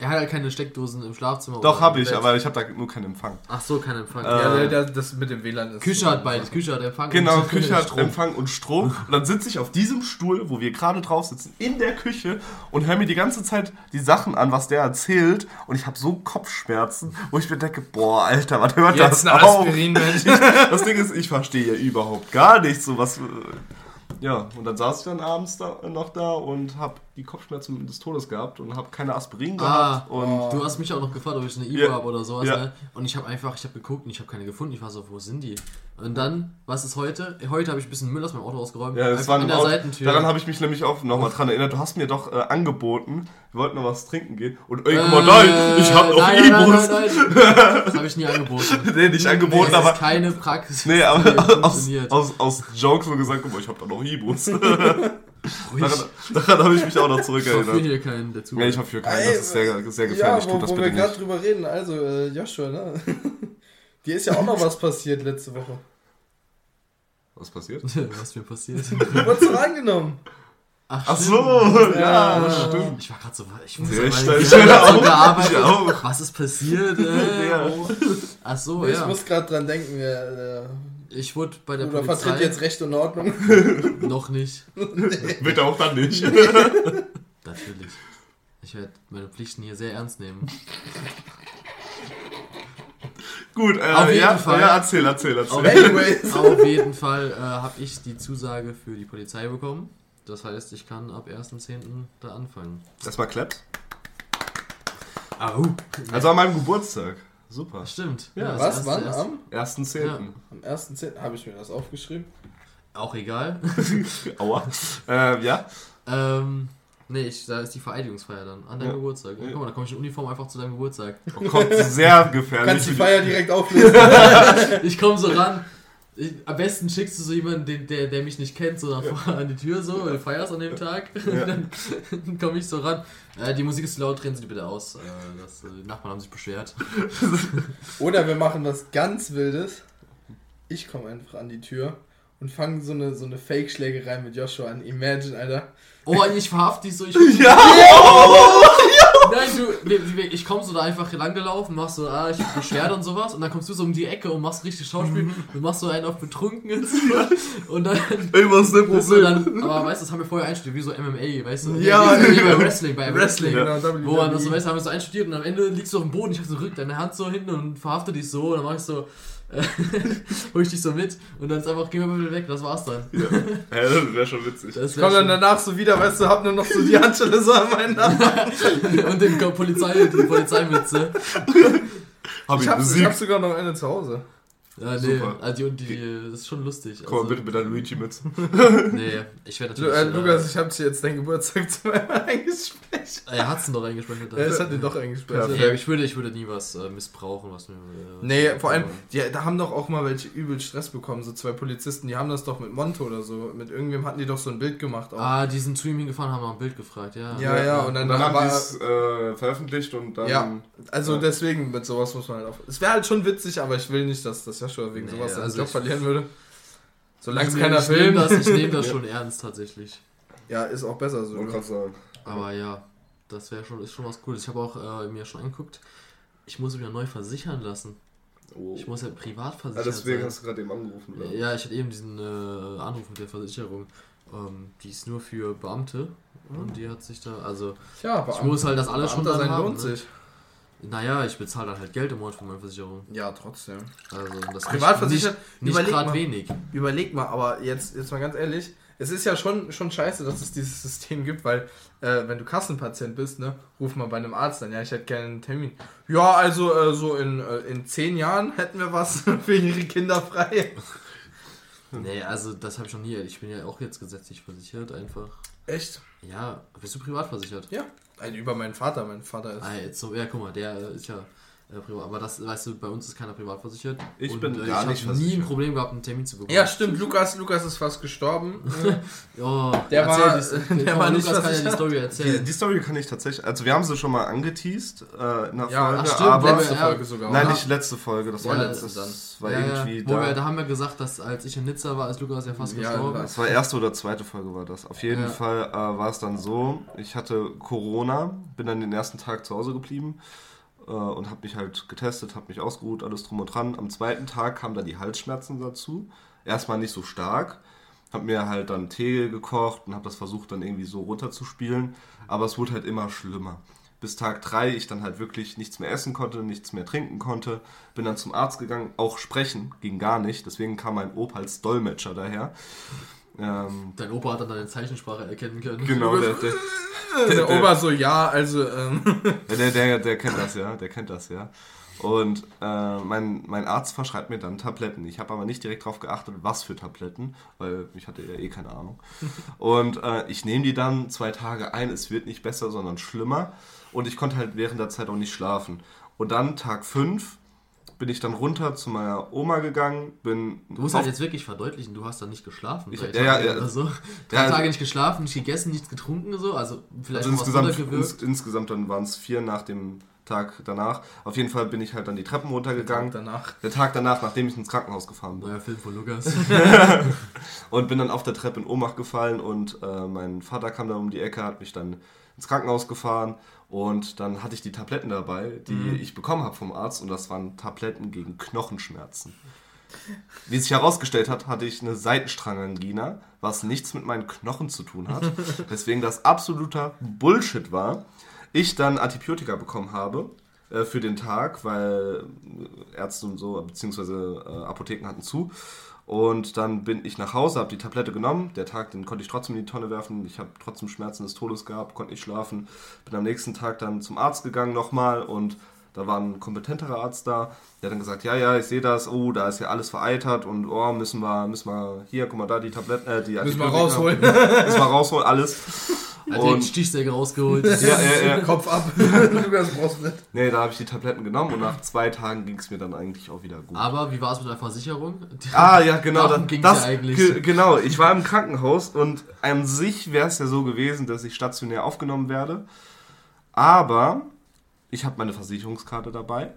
er hat halt keine Steckdosen im Schlafzimmer. Doch, habe ich, Bett. aber ich habe da nur keinen Empfang. Ach so, kein Empfang. Äh, ja, der, der, das mit dem WLAN ist. Küche hat beides. Küche hat Empfang. Genau, und Küche hat Strom. Empfang und Strom. Und dann sitze ich auf diesem Stuhl, wo wir gerade drauf sitzen, in der Küche und höre mir die ganze Zeit die Sachen an, was der erzählt. Und ich habe so Kopfschmerzen, wo ich mir denke, boah, Alter, was hört Jetzt das ein auf? Aspirin, Mensch. Das Ding ist, ich verstehe überhaupt gar nichts. So was. äh, Ja, und dann saß ich dann abends da, noch da und habe die Kopfschmerzen des Todes gehabt und habe keine Aspirin Ah, gehabt. Und Du hast mich auch noch gefragt, ob ich eine Ibo Ja. habe oder sowas, Ja. ne? Und ich habe einfach, ich habe geguckt und ich habe keine gefunden. Ich war so, wo sind die? Und dann, was ist heute? Heute habe ich ein bisschen Müll aus meinem Auto ausgeräumt. Ja, das war in der Auto. Seitentür. Daran habe ich mich nämlich auch nochmal dran erinnert. Du hast mir doch äh, angeboten, wir wollten noch was trinken gehen. Und ey, guck mal, Äh, nein, ich habe noch nein, nein, nein, Ibus. nein, nein. Das habe ich nie angeboten. Nee, nicht angeboten, das aber. ist keine Praxis. Nee, aber aus, aus, aus Jokes so gesagt, guck mal, ich habe da noch Ibus. Daran daran habe ich mich auch noch Ich hoffe zurückerinnert. hier keinen dazu. Nee, ich hoffe für keinen, das ist sehr, sehr Ja, gefährlich. wo, Tut das wo wir bitte gerade nicht. drüber reden, also äh, Joshua, ne? Dir ist ja auch noch was passiert letzte Woche. Was passiert? was mir passiert. Du wurdest doch angenommen. Ach, Ach so, ja, Ja. stimmt. Ich war gerade so, ich muss Ja, ja, ich- mal ich- ich, ich auch. Ich. Was ist passiert? Äh, Ja. oh. Ach so, ich ja. muss gerade dran denken, ja, der Ich wurde bei der Bruder Polizei vertritt jetzt Recht und Ordnung. noch nicht. Wird auch dann nicht. Natürlich. Ich werde meine Pflichten hier sehr ernst nehmen. Gut, äh, Auf jeden ja, Fall. ja, erzähl, erzähl, Auf, erzähl. Anyways. auf jeden Fall äh, habe ich die Zusage für die Polizei bekommen. Das heißt, ich kann ab 1.10. da anfangen. Erstmal klappt. Au. Also an meinem Geburtstag. Super. Stimmt. Ja, das Was, wann? Am, 1.10. Ja. am 1.10. habe ich mir das aufgeschrieben. Auch egal. Aua. Äh, ja. ähm, nee, ich, da ist die Vereidigungsfeier dann. An deinem Ja. Geburtstag. Ja. Guck mal, da komme ich in Uniform einfach zu deinem Geburtstag. Oh, kommt sehr Du gefährlich. kannst die Feier direkt auflösen. Ich komme so ran. Ich, am besten schickst du so jemanden, den, der, der mich nicht kennt, so nach vorne an die Tür, so, weil du feierst an dem Tag. Ja. dann dann komme ich so ran. Äh, die Musik ist zu laut, drehen Sie die bitte aus. Äh, das, äh, die Nachbarn haben sich beschwert. Oder wir machen was ganz Wildes. Ich komme einfach an die Tür und fange so eine, so eine Fake-Schlägerei mit Joshua an. Imagine, Alter. Oh, ich verhafte dich so. Ich, Ja! Nein, du, ich komme so da einfach langgelaufen, machst so, ah, ich hab Beschwerde und sowas. Und dann kommst du so um die Ecke und machst richtig Schauspiel. Du machst so einen auf betrunken jetzt. Und dann. Ey, was ist denn Problem? dann, aber weißt du, das haben wir vorher einstudiert, wie so MMA, weißt du? Ja, wie, wie genau. bei Wrestling, bei Wrestling. Genau, Wo man das so, weißt du, haben wir so einstudiert und am Ende liegst du auf dem Boden, ich hab so rück deine Hand so hin und verhafte dich so und dann mach ich so, hol ich dich so mit und dann ist einfach, geh mal weg, das war's dann. Ja, das wäre schon witzig. Das Ich wär komme dann danach so wieder, weißt du, hab nur noch so die Handschelle so an meinen Namen. und den Polizei, die Polizeimütze. Hab ich Ich hab, ich hab sogar noch eine zu Hause. Ja, nee, Super. also die, die, das ist schon lustig. Komm mal Also, bitte mit der Luigi-Mütze. Nee, ich werde Lu natürlich. äh, Lukas, ich hab dir jetzt deinen Geburtstag zweimal eingesprochen. äh, er hat's ihn doch eingesprochen. Ja, das hat dir doch eingesprochen. Nee, ich würde, ich würde nie was äh, missbrauchen, was mir. Äh, Nee, vor allem, die, da haben doch auch mal welche übel Stress bekommen, so zwei Polizisten, die haben das doch mit Monte oder so, mit irgendwem hatten die doch so ein Bild gemacht auch. Ah, die sind zu ihm hingefahren, haben nach ein Bild gefragt, ja. Ja, ja, und dann, Und dann haben war, die es äh, veröffentlicht und dann. Ja. also Ja. deswegen, mit sowas muss man halt auf. Es wäre halt schon witzig, aber ich will nicht, dass das Joshua wegen Nee, sowas seinen also Job ich- verlieren würde. Solange es keiner ich nehme filmt. das, ich nehm das schon ernst tatsächlich. Ja, ist auch besser so. Wollte gerade sagen. Aber ja, das wäre schon, ist schon was Cooles. Ich habe auch äh, mir schon angeguckt, ich muss mich ja neu versichern lassen. Oh. Ich muss ja privat Ja, versichert deswegen sein. hast du gerade eben angerufen. Oder? Ja, ich hatte eben diesen äh, Anruf mit der Versicherung. Ähm, die ist nur für Beamte. Und die hat sich da, also, Tja, ich muss halt das alles schon Beamter dann sein haben, lohnt ne? sich. Naja, ich bezahle dann halt Geld im Monat für meine Versicherung. Ja, trotzdem. Also, das Privat ist nicht, nicht gerade wenig. Überleg mal, aber jetzt, jetzt mal ganz ehrlich, es ist ja schon, schon scheiße, dass es dieses System gibt, weil äh, wenn du Kassenpatient bist, ne, ruf mal bei einem Arzt an, ja, ich hätte gerne einen Termin. Ja, also äh, so in, äh, in zehn Jahren hätten wir was für ihre Kinder frei. Nee, also das habe ich noch nie. Ich bin ja auch jetzt gesetzlich versichert, einfach. Echt? Ja, bist du privat versichert? Ja. Also über meinen Vater, mein Vater ist. Ah, jetzt so, ja, guck mal, der ist ja privat. Aber das, weißt du, bei uns ist keiner privat versichert. Ich Und, bin äh, gar ich nicht hab nie ein versichert. Problem gehabt, einen Termin zu bekommen. Ja, stimmt. Lukas, Lukas ist fast gestorben. Oh, Der war- die- der komm, war nicht Lukas kann ja die versichert. Story Die, erzählen. die Story kann ich tatsächlich, also wir haben sie schon mal angeteased äh, in der Ja, Folge, ach, stimmt, aber letzte ja. Folge sogar. nein, oder? nicht letzte Folge, das war Ja, letztes, dann. das war ja, irgendwie da. wir, da haben wir gesagt, dass als ich in Nizza war, ist Lukas ja fast Ja, gestorben. Das war erste oder zweite Folge war das. Auf jeden Ja. Fall äh, war es dann so, ich hatte Corona, bin dann den ersten Tag zu Hause geblieben äh, und habe mich halt getestet, habe mich ausgeruht, alles drum und dran. Am zweiten Tag kamen dann die Halsschmerzen dazu. Erstmal nicht so stark. Habe mir halt dann Tee gekocht und habe das versucht dann irgendwie so runterzuspielen. Aber es wurde halt immer schlimmer. Bis Tag 3 ich dann halt wirklich nichts mehr essen konnte, nichts mehr trinken konnte. Bin dann zum Arzt gegangen, auch sprechen ging gar nicht. Deswegen kam mein Opa als Dolmetscher daher. Ähm, Dein Opa hat dann deine Zeichensprache erkennen können. genau, der, der, Der Ober so, ja, also, ähm, der, der, der kennt das ja, der kennt das ja. Und äh, mein, mein Arzt verschreibt mir dann Tabletten. Ich habe aber nicht direkt darauf geachtet, was für Tabletten, weil ich hatte ja eh keine Ahnung. Und äh, ich nehme die dann zwei Tage ein, es wird nicht besser, sondern schlimmer. Und ich konnte halt während der Zeit auch nicht schlafen. Und dann Tag 5 bin ich dann runter zu meiner Oma gegangen, bin Du musst halt jetzt wirklich verdeutlichen, du hast dann nicht geschlafen. Ich- drei ja, ja, Tage ja. oder so. Drei Ja, also- Tage nicht geschlafen, nicht gegessen, nichts getrunken, so. Also vielleicht Also insgesamt, ins, insgesamt dann waren es vier nach dem Tag danach. Auf jeden Fall bin ich halt dann die Treppen runtergegangen. danach. Der Tag danach, nachdem ich ins Krankenhaus gefahren bin. Neuer Film von Lukas. Und bin dann auf der Treppe in Ohnmacht gefallen und äh, mein Vater kam dann um die Ecke, hat mich dann ins Krankenhaus gefahren und dann hatte ich die Tabletten dabei, die Mhm. ich bekommen habe vom Arzt und das waren Tabletten gegen Knochenschmerzen. Wie sich herausgestellt hat, hatte ich eine Seitenstrangangina, was nichts mit meinen Knochen zu tun hat. Deswegen das absoluter Bullshit war. Ich dann Antibiotika bekommen habe äh, für den Tag, weil Ärzte und so, beziehungsweise äh, Apotheken hatten zu. Und dann bin ich nach Hause, habe die Tablette genommen. Der Tag, den konnte ich trotzdem in die Tonne werfen. Ich habe trotzdem Schmerzen des Todes gehabt, konnte nicht schlafen. Bin am nächsten Tag dann zum Arzt gegangen nochmal und da war ein kompetenterer Arzt da. Der hat dann gesagt, ja, ja, ich sehe das. Oh, da ist ja alles vereitert und oh, müssen wir, müssen wir hier, guck mal da, die Tabletten, äh, die Müssen wir rausholen. Müssen wir rausholen, alles. Hat den Und Stichsäge rausgeholt. ja, ja, ja. Kopf ab. Lukas brauchst nicht. Nee, da habe ich die Tabletten genommen und nach zwei Tagen ging es mir dann eigentlich auch wieder gut. Aber wie war es mit der Versicherung? Die- Ah, ja, genau. Darum Das, ging's das, ja eigentlich. ge- genau, ich war im Krankenhaus und an sich wäre es ja so gewesen, dass ich stationär aufgenommen werde. Aber ich habe meine Versicherungskarte dabei.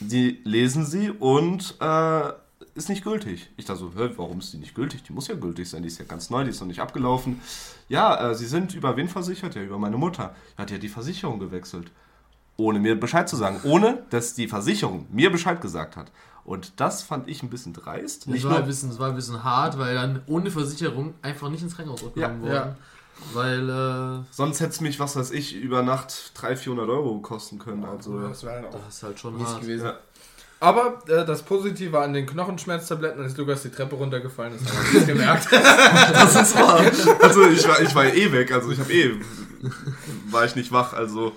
Die lesen sie und äh, ist nicht gültig. Ich dachte so, warum ist die nicht gültig? Die muss ja gültig sein, die ist ja ganz neu, die ist noch nicht abgelaufen. Ja, äh, sie sind über wen versichert? Ja, über meine Mutter. Ja, die hat die Versicherung gewechselt. Ohne mir Bescheid zu sagen. Ohne, dass die Versicherung mir Bescheid gesagt hat. Und das fand ich ein bisschen dreist. Das war, ein nur, bisschen, das war ein bisschen hart, weil dann ohne Versicherung einfach nicht ins Krankenhaus aufgenommen Ja, wurden. Weil, äh, sonst hätte es mich, was weiß ich, über Nacht 300, 400 Euro kosten können. Also, Das wäre auch das ist halt schon mies hart. gewesen. Ja. Aber äh, das Positive an den Knochenschmerztabletten, als Lukas die Treppe runtergefallen ist, haben wir nicht gemerkt. das ist wahr. Also ich war, ich war eh weg, also ich habe eh, war ich nicht wach, also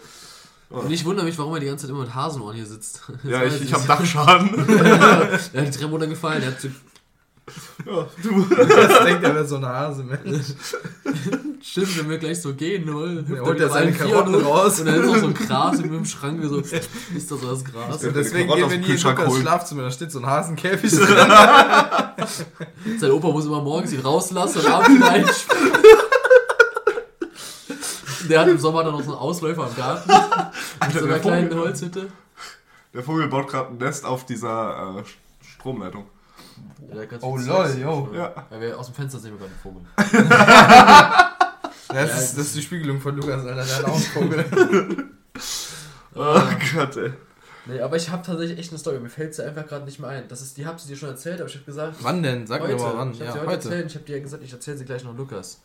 Und ich wundere mich, warum er die ganze Zeit immer mit Hasenohren hier sitzt. Das ja, ich, ich habe Dachschaden. er hat die Treppe runtergefallen, er hat so, ja, du. Das denkt, er wäre so ein Hase, Mensch. Stimmt, wenn wir gleich so gehen, ne? Er holt er seine Karotten raus. Und dann ist auch so ein Gras in dem Schrank, so, ist das so das Gras? Und deswegen gehen wir nie in Lukas. Schlafzimmer, da steht so ein Hasenkäfig drin. Sein Opa muss immer morgens ihn rauslassen und abends ihn einspielen. Der hat im Sommer dann noch so einen Ausläufer im Garten. Mit so einer der kleinen Vogel. Holzhütte. Der Vogel baut gerade ein Nest auf dieser äh, Stromleitung. Ja, Oh, lol, yo. Ja. Ja, wir aus dem Fenster sehen wir gerade einen Vogel. Das, ist, das ist die Spiegelung von Lukas, Alter, der hat auch einen. Oh Gott, ey. Nee, aber ich habe tatsächlich echt eine Story. Mir fällt sie einfach gerade nicht mehr ein. Das ist, die habt ihr dir schon erzählt, aber ich habe gesagt. Wann denn? Sag heute. mir mal wann. Ich habe Ja, heute, heute. erzählt. Ich habe dir ja gesagt, ich erzähle sie gleich noch Lukas.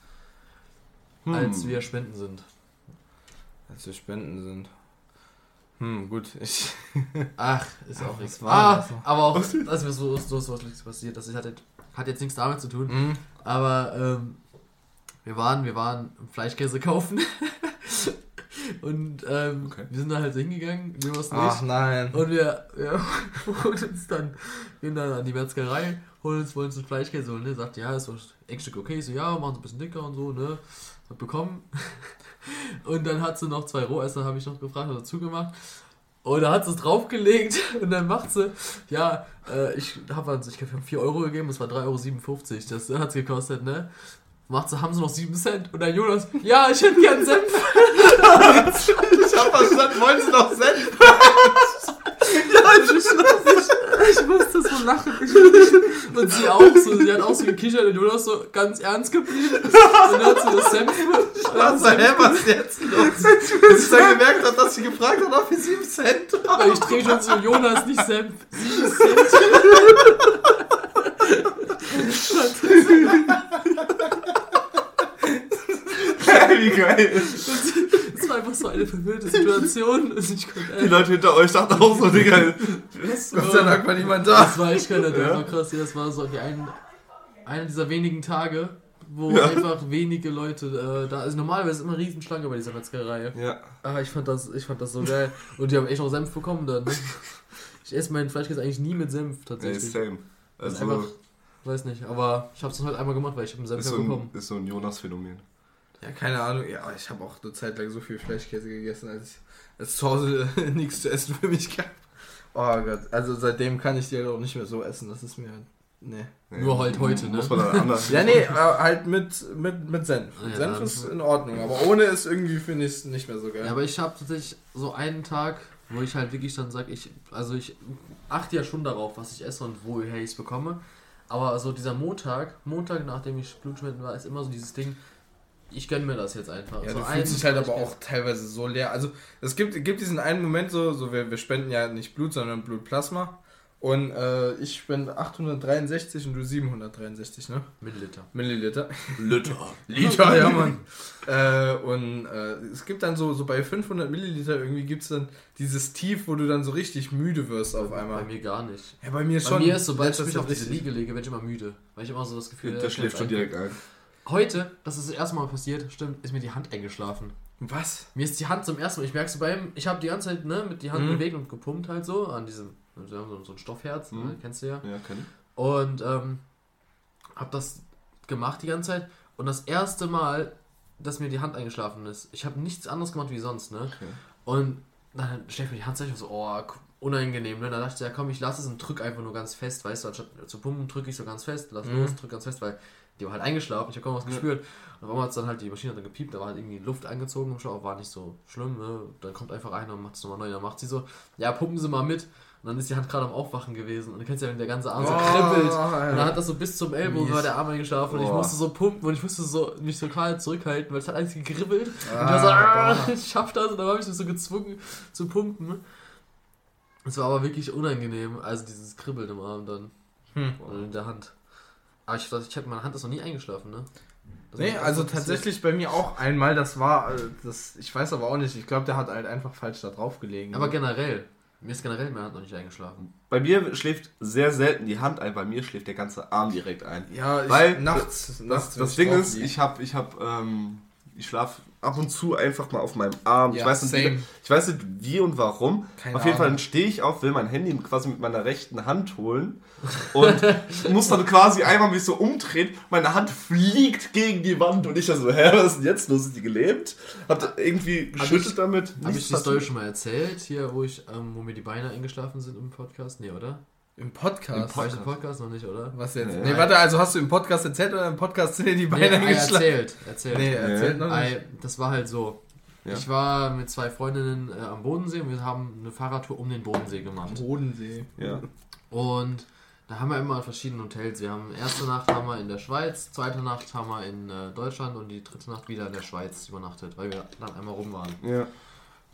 Hm. Als wir spenden sind. Als wir Spenden sind. Hm, gut. Ich, Ach, ist auch nichts. war Ah, aber auch, das ist mir so, so, so was passiert. Das hat, jetzt- hat jetzt nichts damit zu tun. hm, Aber ähm, wir waren, wir waren Fleischkäse kaufen. Und ähm, Okay. wir sind da halt so hingegangen, wir was nicht. Ach nein. Und wir, wir holen uns dann, gehen dann an die Metzgerei, holen uns, wollen uns einen Fleischkäse holen, ne? Sagt, ja, ist so ein Eckstück okay. Ich so, ja, machen es ein bisschen dicker und so, ne? Hab bekommen. Und dann hat sie noch zwei Rohesser, habe ich noch gefragt, hat dazu gemacht. Und da hat sie es draufgelegt und dann macht sie, ja, äh, ich habe also, ich habe 4 Euro gegeben, das war 3,57 Euro, das hat es gekostet, ne? Macht sie, haben sie noch 7 Cent? Und dann Jonas, ja, ich hätte gern Senf. ich hab verstanden, wollen Sie noch Senf? ja, ich, ich, ich musste so lachen. Ich, und sie auch so, sie hat auch so gekichert und Jonas so ganz ernst geblieben. Und dann hat sie das Senf. Was, hä, was ist jetzt los? Bis ich dann gemerkt habe, dass sie gefragt hat, ob wir 7 Cent Aber ich drehe schon so, Jonas, nicht Senf, 7 Cent. Wie geil. Das war einfach so eine verwirrte Situation. Ich konnte, Die Leute hinter euch dachten auch so, Digga. das Gott sei Dank war niemand da. Das war echt keiner, das Ja. war krass. Das war so ein, einer dieser wenigen Tage, wo Ja. einfach wenige Leute äh, da. Also normalerweise ist immer eine Riesenschlange bei dieser Metzgerei. Ja. Ah, ich fand das, ich fand das so geil. Und die haben echt auch Senf bekommen dann. Ne? Ich esse meinen Fleischkäse eigentlich nie mit Senf Nee, tatsächlich. same. Das ist Also, einfach, weiß nicht, aber ich habe es halt einmal gemacht, weil ich habe einen Senf ist so, ein, bekommen. ist so ein Jonas-Phänomen. Ja, keine Ahnung. Ja, ich habe auch eine Zeit lang so viel Fleischkäse gegessen, als es zu Hause nichts zu essen für mich gab. Oh Gott, also seitdem kann ich die halt auch nicht mehr so essen. Das ist mir. Nee. Nee, Nur halt heute, ne? Muss man dann anders. Ja, nee, aber halt mit, mit, mit Senf. Ja, Senf ist in Ordnung, aber ohne ist irgendwie, finde ich es nicht mehr so geil. Ja, aber ich habe tatsächlich so einen Tag, wo ich halt wirklich dann sage, ich, also ich achte ja schon darauf, was ich esse und woher ich es bekomme. Aber so dieser Montag, Montag, nachdem ich Blutspenden war, ist immer so dieses Ding, ich gönn mir das jetzt einfach. Ja, so du fühlst dich halt aber auch teilweise so leer. Also es gibt, gibt diesen einen Moment so, so wir, wir spenden ja nicht Blut, sondern Blutplasma. Und äh, ich spende 863 und du 763, ne? Milliliter. Milliliter. Liter. Liter, ja Mann. Äh, und äh, es gibt dann so, so bei 500 Milliliter irgendwie gibt es dann dieses Tief, wo du dann so richtig müde wirst auf Bei einmal. mir gar nicht. Ja, bei mir Bei schon. mir ist, sobald ich mich auf diese Liege lege, werde ich immer müde. Weil ich immer so das Gefühl Der schläft schon direkt ein. Heute, das ist das erste Mal passiert, stimmt, ist mir die Hand eingeschlafen. Was? Mir ist die Hand zum ersten Mal, ich merke so beim, ich habe die ganze Zeit ne, mit die Hand Mhm. bewegt und gepumpt halt so, an diesem, wir haben so, so ein Stoffherz, Mhm. ne, kennst du ja. Ja, kenn ich. Und ähm, habe das gemacht die ganze Zeit. Und das erste Mal, dass mir die Hand eingeschlafen ist, ich habe nichts anderes gemacht wie sonst, ne? Okay. Und dann schläft mir die Hand und so, oh, unangenehm, ne? Dann dachte ich, ja komm, ich lasse es und drück einfach nur ganz fest, weißt du, anstatt zu pumpen, drücke ich so ganz fest, lass Mhm. los, drück ganz fest, weil die war halt eingeschlafen, ich habe kaum was gespürt. Und auf einmal hat dann halt die Maschine hat dann gepiept, da war halt irgendwie Luft angezogen im Schau, war nicht so schlimm, ne? Dann kommt einfach einer und macht es nochmal neu, dann macht sie so, ja, pumpen Sie mal mit. Und dann ist die Hand gerade am Aufwachen gewesen und du kennst ja, wenn der ganze Arm so kribbelt. Und dann hat das so bis zum Ellbogen war der Arm eingeschlafen und ich musste so pumpen und ich musste so mich so klar zurückhalten, weil es hat alles gekribbelt. und ich Ah, war so, ah, boah. ich schaff das und dann habe ich mich so gezwungen zu pumpen. Es war aber wirklich unangenehm, also dieses Kribbeln im Arm dann. Hm. Oder in der Hand. Aber ich dachte, ich hab, meine Hand ist noch nie eingeschlafen, ne? Das Nee, also tatsächlich bei mir auch einmal, das war, äh, das, ich weiß aber auch nicht, ich glaube, der hat halt einfach falsch da drauf gelegen. Aber generell, mir ist generell meine Hand noch nicht eingeschlafen. Bei mir schläft sehr selten die Hand ein, bei mir schläft der ganze Arm direkt ein. ja, ich, Weil nachts, Das, nachts das wenn Ding ist, ich habe, ich habe, ähm, ich schlafe ab und zu einfach mal auf meinem Arm. ich, Ja, weiß nicht, wie, ich weiß nicht wie und warum. Keine auf jeden Fall Ahnung. dann stehe ich auf, will mein Handy quasi mit meiner rechten Hand holen und muss dann quasi einmal mich so umdrehen. Meine Hand fliegt gegen die Wand und ich dann so, hä, was ist denn jetzt los? Ist die gelähmt? Hab irgendwie Hab geschüttelt ich- damit. Habe ich die Story schon mal erzählt, hier, wo ich, ähm, wo mir die Beine eingeschlafen sind im Podcast? Nee, oder? Im Podcast. Im Podcast noch nicht, oder? Was jetzt? Nee. Nee, warte, also hast du im Podcast erzählt oder im Podcast sind dir die Beine nee, eingeschlafen? erzählt, erzählt. Nee, erzählt noch nicht. Das war halt so. Ja. Ich war mit zwei Freundinnen äh, am Bodensee und wir haben eine Fahrradtour um den Bodensee gemacht. Bodensee. Ja. Und da haben wir immer in verschiedenen Hotels. Wir haben erste Nacht haben wir in der Schweiz, zweite Nacht haben wir in äh, Deutschland und die dritte Nacht wieder in der Schweiz übernachtet, weil wir dann einmal rum waren. Ja.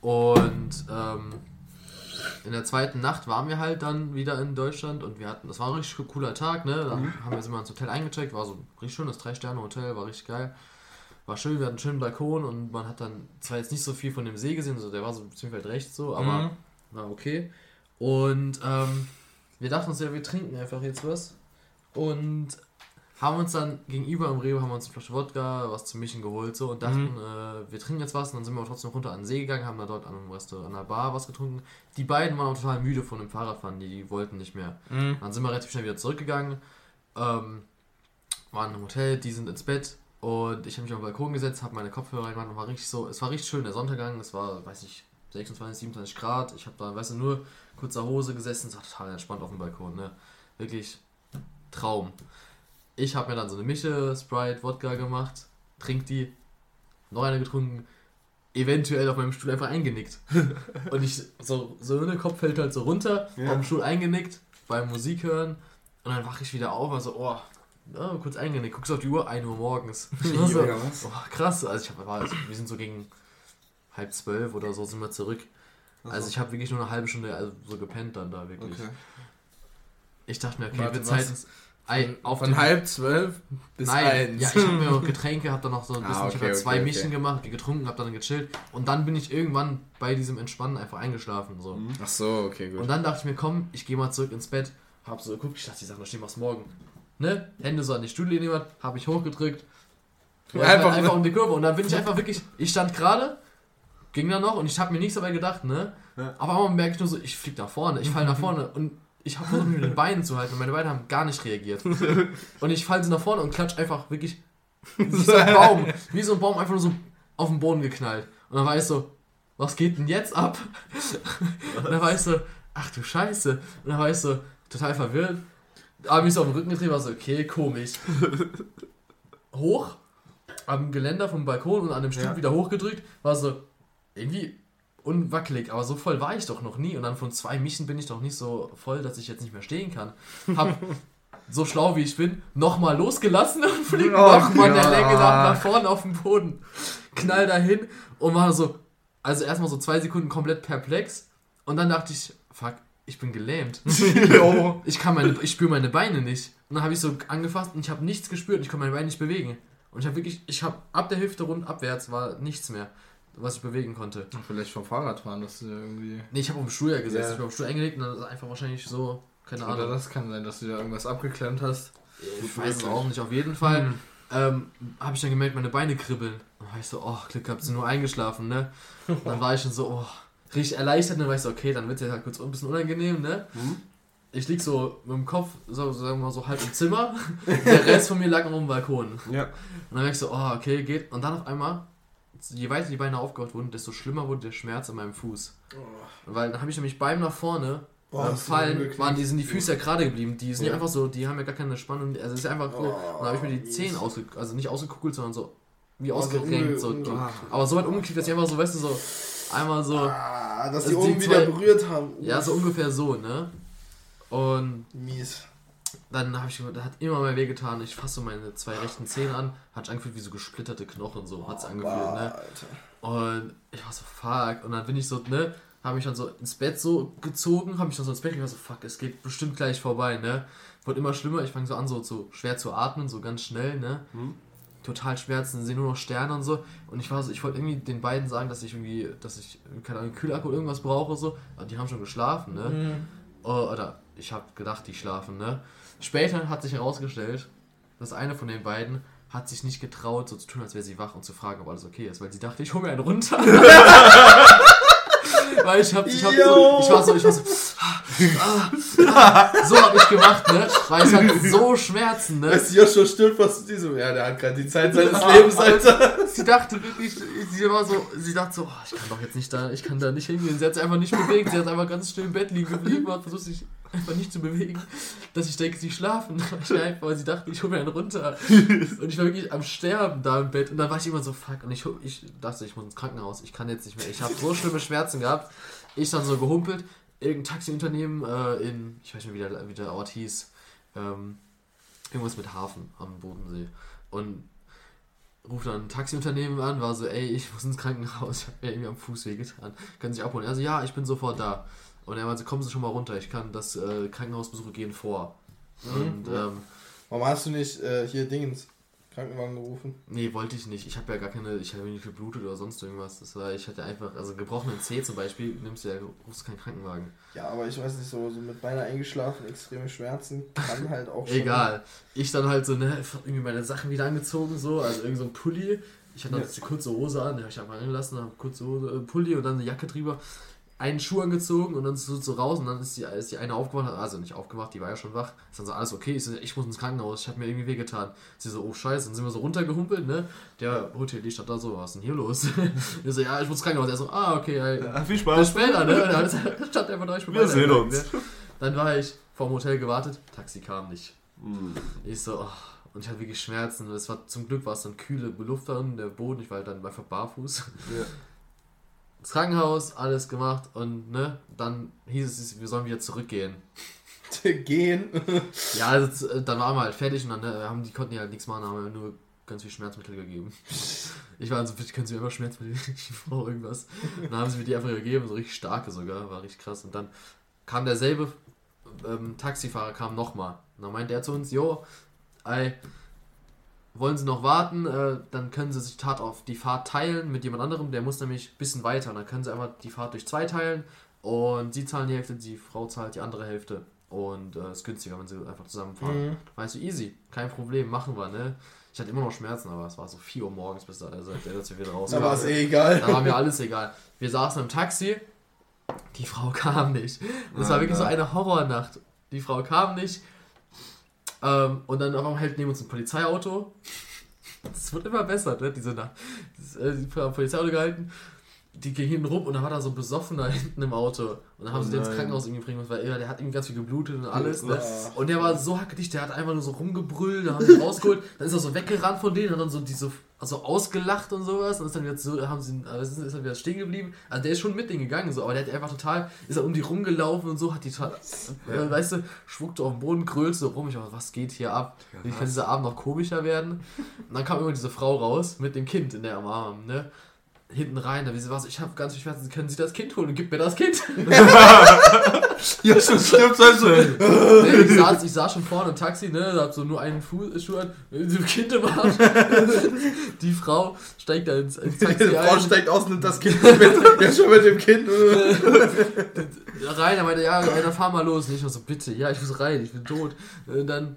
Und ähm, in der zweiten Nacht waren wir halt dann wieder in Deutschland und wir hatten, das war ein richtig cooler Tag, ne? Da haben wir uns immer ins Hotel eingecheckt, war so ein richtig schönes Drei-Sterne-Hotel, war richtig geil. War schön, wir hatten einen schönen Balkon und man hat dann zwar jetzt nicht so viel von dem See gesehen, so der war so ziemlich weit rechts so, aber Mhm. war okay. Und ähm, wir dachten uns ja, wir trinken einfach jetzt was. Und haben uns dann gegenüber im Rewe haben wir uns eine Flasche Wodka, was zu mischen geholt so und dachten, äh, wir trinken jetzt was und dann sind wir trotzdem runter an den See gegangen, haben da dort an einem Restaurant, an der Bar was getrunken. Die beiden waren auch total müde von dem Fahrradfahren, die, die wollten nicht mehr. Mhm. Dann sind wir relativ schnell wieder zurückgegangen, ähm, waren im Hotel, die sind ins Bett und ich habe mich auf den Balkon gesetzt, habe meine Kopfhörer reingemacht und war richtig so, es war richtig schön, der Sonntaggang, es war, weiß ich, 26, 27 Grad. Ich habe da, weißt du, nur kurzer Hose gesessen, es war total entspannt auf dem Balkon, ne? Wirklich Traum. Ich habe mir dann so eine Mische, Sprite, Wodka gemacht, trink die, noch eine getrunken, eventuell auf meinem Stuhl einfach eingenickt. Und ich, so, so der Kopf fällt halt so runter, Ja. auf dem Stuhl eingenickt, beim Musik hören. Und dann wache ich wieder auf, also, oh, ja, kurz eingenickt, guckst auf die Uhr, 1 Uhr morgens. Ich war so, Junge, was? oh, krass, also ich hab, war, also, wir sind so gegen halb zwölf oder so sind wir zurück. Also ich habe wirklich nur eine halbe Stunde also so gepennt dann da wirklich. Okay. Ich dachte mir, okay, Warte, wird? Zeit. Von, auf von halb zwölf bis Nein, eins. ja, ich habe mir noch Getränke, habe dann noch so ein Ah, bisschen, ich okay, habe zwei okay, Mischen okay. gemacht, getrunken, habe dann gechillt und dann bin ich irgendwann bei diesem Entspannen einfach eingeschlafen so. Mhm. Ach so, okay, gut. Und dann dachte ich mir, komm, ich gehe mal zurück ins Bett, hab so geguckt, ich dachte, die Sachen, da stehen was morgen. Ne? Hände so an die Studienlinie gemacht, habe ich hochgedrückt. Einfach- Einfach, einfach um die Kurve und dann bin ich einfach wirklich, ich stand gerade, ging dann noch und ich habe mir nichts dabei gedacht, ne? Ja. Aber einmal merke ich nur so, ich flieg nach vorne, ich fall nach vorne und ich habe versucht, mich mit den Beinen zu halten und meine Beine haben gar nicht reagiert. Und ich falle so nach vorne und klatsch einfach wirklich wie so ein Baum, wie so ein Baum einfach nur so auf den Boden geknallt. Und dann war ich so, was geht denn jetzt ab? Und dann war ich so, ach du Scheiße. Und dann war ich so total verwirrt. Hab mich so auf den Rücken gedreht, war so, okay, komisch. Hoch, am Geländer vom Balkon und an dem Stuhl Ja. wieder hochgedrückt, war so, irgendwie unwackelig, aber so voll war ich doch noch nie. Und dann von zwei Mischen bin ich doch nicht so voll, dass ich jetzt nicht mehr stehen kann. Hab so schlau wie ich bin, nochmal losgelassen und flieg nochmal in der ja. Länge nach, nach vorne auf den Boden. Knall dahin und war so, also erstmal so zwei Sekunden komplett perplex. Und dann dachte ich, fuck, ich bin gelähmt. Ich kann meine, ich spüre meine Beine nicht. Und dann habe ich so angefasst und ich habe nichts gespürt. Ich konnte meine Beine nicht bewegen. Und ich habe wirklich, ich habe ab der Hüfte rund abwärts war nichts mehr, was ich bewegen konnte. Vielleicht vom Fahrradfahren, dass du irgendwie. Nee, ich habe auf dem Stuhl ja gesetzt. Ja. Ich bin auf dem Stuhl eingelegt und dann ist es einfach wahrscheinlich so, keine Oder Ahnung. das kann sein, dass du da irgendwas abgeklemmt hast. Ich weiß es auch nicht. Auf jeden Fall Hm. ähm, habe ich dann gemerkt, meine Beine kribbeln. Und dann war ich so, oh, Glück gehabt, sind nur eingeschlafen, ne? Und dann war ich schon so, oh, richtig erleichtert. Und dann war ich so, okay, dann wird es ja halt kurz ein bisschen unangenehm, ne? Mhm. Ich lieg so mit dem Kopf, so, sagen wir mal so halb im Zimmer. Der Rest von mir lag auf dem Balkon. Und Ja. dann merk ich so, oh, okay, geht. Und dann auf einmal, je weiter die Beine aufgebaut wurden, desto schlimmer wurde der Schmerz an meinem Fuß. Weil dann habe ich nämlich beim nach vorne Boah, beim Fallen waren die, sind die Füße ja gerade geblieben. Die sind ja einfach so, die haben ja gar keine Spannung. Also es ist einfach so. Oh, und dann habe ich mir die. Zehen ausge, also nicht ausgekugelt, sondern so wie Oh, so ausgerenkt. So, umge- aber so weit umgeknickt, dass ich einfach so, weißt du, so einmal so, Ah, dass Also die oben wieder berührt haben. ja, so ungefähr so, ne? Und Mies. Dann habe ich, das hat immer mehr wehgetan. Ich fasse meine zwei rechten Zähne an, hat angefühlt wie so gesplitterte Knochen, so hat es angefühlt, ne? Alter. Und ich war so, fuck. Und dann bin ich so, ne, habe mich dann so ins Bett so gezogen, habe mich dann so ins Bett gelegt, war so, fuck, es geht bestimmt gleich vorbei, ne. Wurde immer schlimmer, ich fange so an, so, so schwer zu atmen, so ganz schnell, ne. Mhm. Total Schmerzen, sehe nur noch Sterne und so. Und ich war so, ich wollte irgendwie den beiden sagen, dass ich irgendwie, dass ich, keine Ahnung, Kühlakku oder irgendwas brauche, so. Aber die haben schon geschlafen, ne. Mhm. Oh, oder ich habe gedacht, die schlafen, ne? Später hat sich herausgestellt, dass eine von den beiden hat sich nicht getraut, so zu tun, als wäre sie wach und zu fragen, ob alles okay ist, weil sie dachte, ich hole mir einen runter. weil ich hab, ich hab so, ich war so, ich war so, ah, ah, so hab ich gemacht, ne? Weil es hat so Schmerzen, ne? Weißt du, Joshua stirbt fast die so, ja, der hat gerade die Zeit seines Lebens, Alter. Sie dachte wirklich, sie war so, sie dachte so, oh, ich kann doch jetzt nicht da, ich kann da nicht hingehen. Sie hat sich einfach nicht bewegt, sie hat einfach ganz still im Bett liegen geblieben, hat versucht sich einfach nicht zu bewegen, dass ich denke, sie schlafen. Ich einfach, weil sie dachte, ich hole mir einen runter. Und ich war wirklich am Sterben da im Bett. Und dann war ich immer so, fuck, und ich, ich dachte, ich muss ins Krankenhaus, ich kann jetzt nicht mehr. Ich habe so schlimme Schmerzen gehabt. Ich dann so gehumpelt, irgendein Taxiunternehmen äh, in, ich weiß nicht, wie der, wie der Ort hieß, ähm, irgendwas mit Hafen am Bodensee. Und ruft dann ein Taxiunternehmen an, war so, ey, ich muss ins Krankenhaus, ich habe mir irgendwie am Fuß wehgetan. Können Sie sich abholen? Also ja, ich bin sofort da. Und er meinte, kommen Sie schon mal runter, ich kann das äh, Krankenhausbesuche gehen vor. Und ähm, Warum hast du nicht äh, hier Dingens Krankenwagen gerufen? nee, wollte ich nicht. Ich habe ja gar keine, ich habe nicht geblutet oder sonst irgendwas. Das war, ich hatte einfach, also gebrochenen Zeh zum Beispiel, nimmst du ja, rufst keinen Krankenwagen. Ja, aber ich weiß nicht, so, so mit beinahe eingeschlafen, extreme Schmerzen, kann halt auch schon. Egal. Ich dann halt so, ne, irgendwie meine Sachen wieder angezogen, so, also irgend so ein Pulli. Ich hatte Ja. die kurze Hose an, die habe ich einfach angelassen, habe kurze Hose, äh, Pulli und dann eine Jacke drüber. Einen Schuh angezogen und dann so, so raus und dann ist die, ist die eine aufgewacht, also nicht aufgewacht, die war ja schon wach. Ist dann so, alles okay, ich, so, ich muss ins Krankenhaus, ich habe mir irgendwie wehgetan. Sie so, oh scheiße, dann sind wir so runtergehumpelt, ne? Der Hotel, die stand da so, was ist denn hier los? ich so, ja, ich muss ins Krankenhaus. Er so, ah, okay, ja, Ja, viel bis Spaß. später, ne? Dann stand einfach da, ich bin Wir sehen uns. Ne? Dann war ich vorm Hotel gewartet, Taxi kam nicht. Hm. Ich so, oh, und ich hatte wirklich Schmerzen. Es war zum Glück war es dann kühle Beluftung, der Boden, ich war halt dann einfach barfuß. Ja. ins Krankenhaus, alles gemacht und ne, dann hieß es, wir sollen wieder zurückgehen. Gehen. Ja, also, dann waren wir halt fertig und dann ne, haben die konnten ja halt nichts machen, haben nur ganz viel Schmerzmittel gegeben. Ich war also, bitte können Sie mir einfach Schmerzmittel, ich brauche irgendwas. Dann haben sie mir die einfach gegeben, so richtig starke sogar, war richtig krass. Und dann kam derselbe ähm, Taxifahrer, kam nochmal. Und dann meinte er zu uns, jo, ey, wollen Sie noch warten, äh, dann können Sie sich Tat auf die Fahrt teilen mit jemand anderem, der muss nämlich ein bisschen weiter. Und dann können Sie einfach die Fahrt durch zwei teilen und Sie zahlen die Hälfte, die Frau zahlt die andere Hälfte. Und äh, ist günstiger, wenn sie einfach zusammenfahren. Mhm. Weißt du, easy, kein Problem, machen wir, ne? Ich hatte immer noch Schmerzen, aber es war so 4 Uhr morgens, bis da, also, als wir wieder raus Da war es eh egal. Da war mir alles egal. Wir saßen im Taxi, die Frau kam nicht. Das war wirklich so eine Horrornacht. Die Frau kam nicht. Ähm, und dann auf einmal hält neben uns ein Polizeiauto. Es wird immer besser, ne? Diese Nacht. Das, äh, die Polizeiauto gehalten. Die ging hinten rum und dann war da so ein Besoffener hinten im Auto. Und dann haben Oh sie den ins. Krankenhaus irgendwie bringen müssen, weil er, der hat irgendwie ganz viel geblutet und alles. Ne? Und der war so hackedicht, der hat einfach nur so rumgebrüllt, da haben sie rausgeholt, dann ist er so weggerannt von denen und dann so diese also ausgelacht und sowas und ist dann wieder so, haben sie äh, ist dann wieder stehen geblieben. Also der ist schon mit denen gegangen, so, aber der hat einfach total, ist er um die rumgelaufen und so, hat die total, äh, weißt du, schwuckte auf den Boden, krölt so rum. Ich war, was geht hier ab? Wie kann dieser Abend noch komischer werden? Und dann kam immer diese Frau raus mit dem Kind in der am Arm, ne? Hinten rein, da wie sie war so, ich habe ganz viel Schmerzen, können Sie das Kind holen und gib mir das Kind. Ja, schon stimmt, also. Nee, ich, saß, ich saß schon vorne im Taxi, ne, hab so nur einen Fuß, Schuh an, so Kind im Arsch. Die Frau steigt da ins, ins Die Taxi Frau ein, steigt aus, nimmt das Kind mit. Ja, schon mit dem Kind. rein, er meinte, ja, dann fahr mal los. Und ich war so, bitte, ja, ich muss rein, ich bin tot. Und dann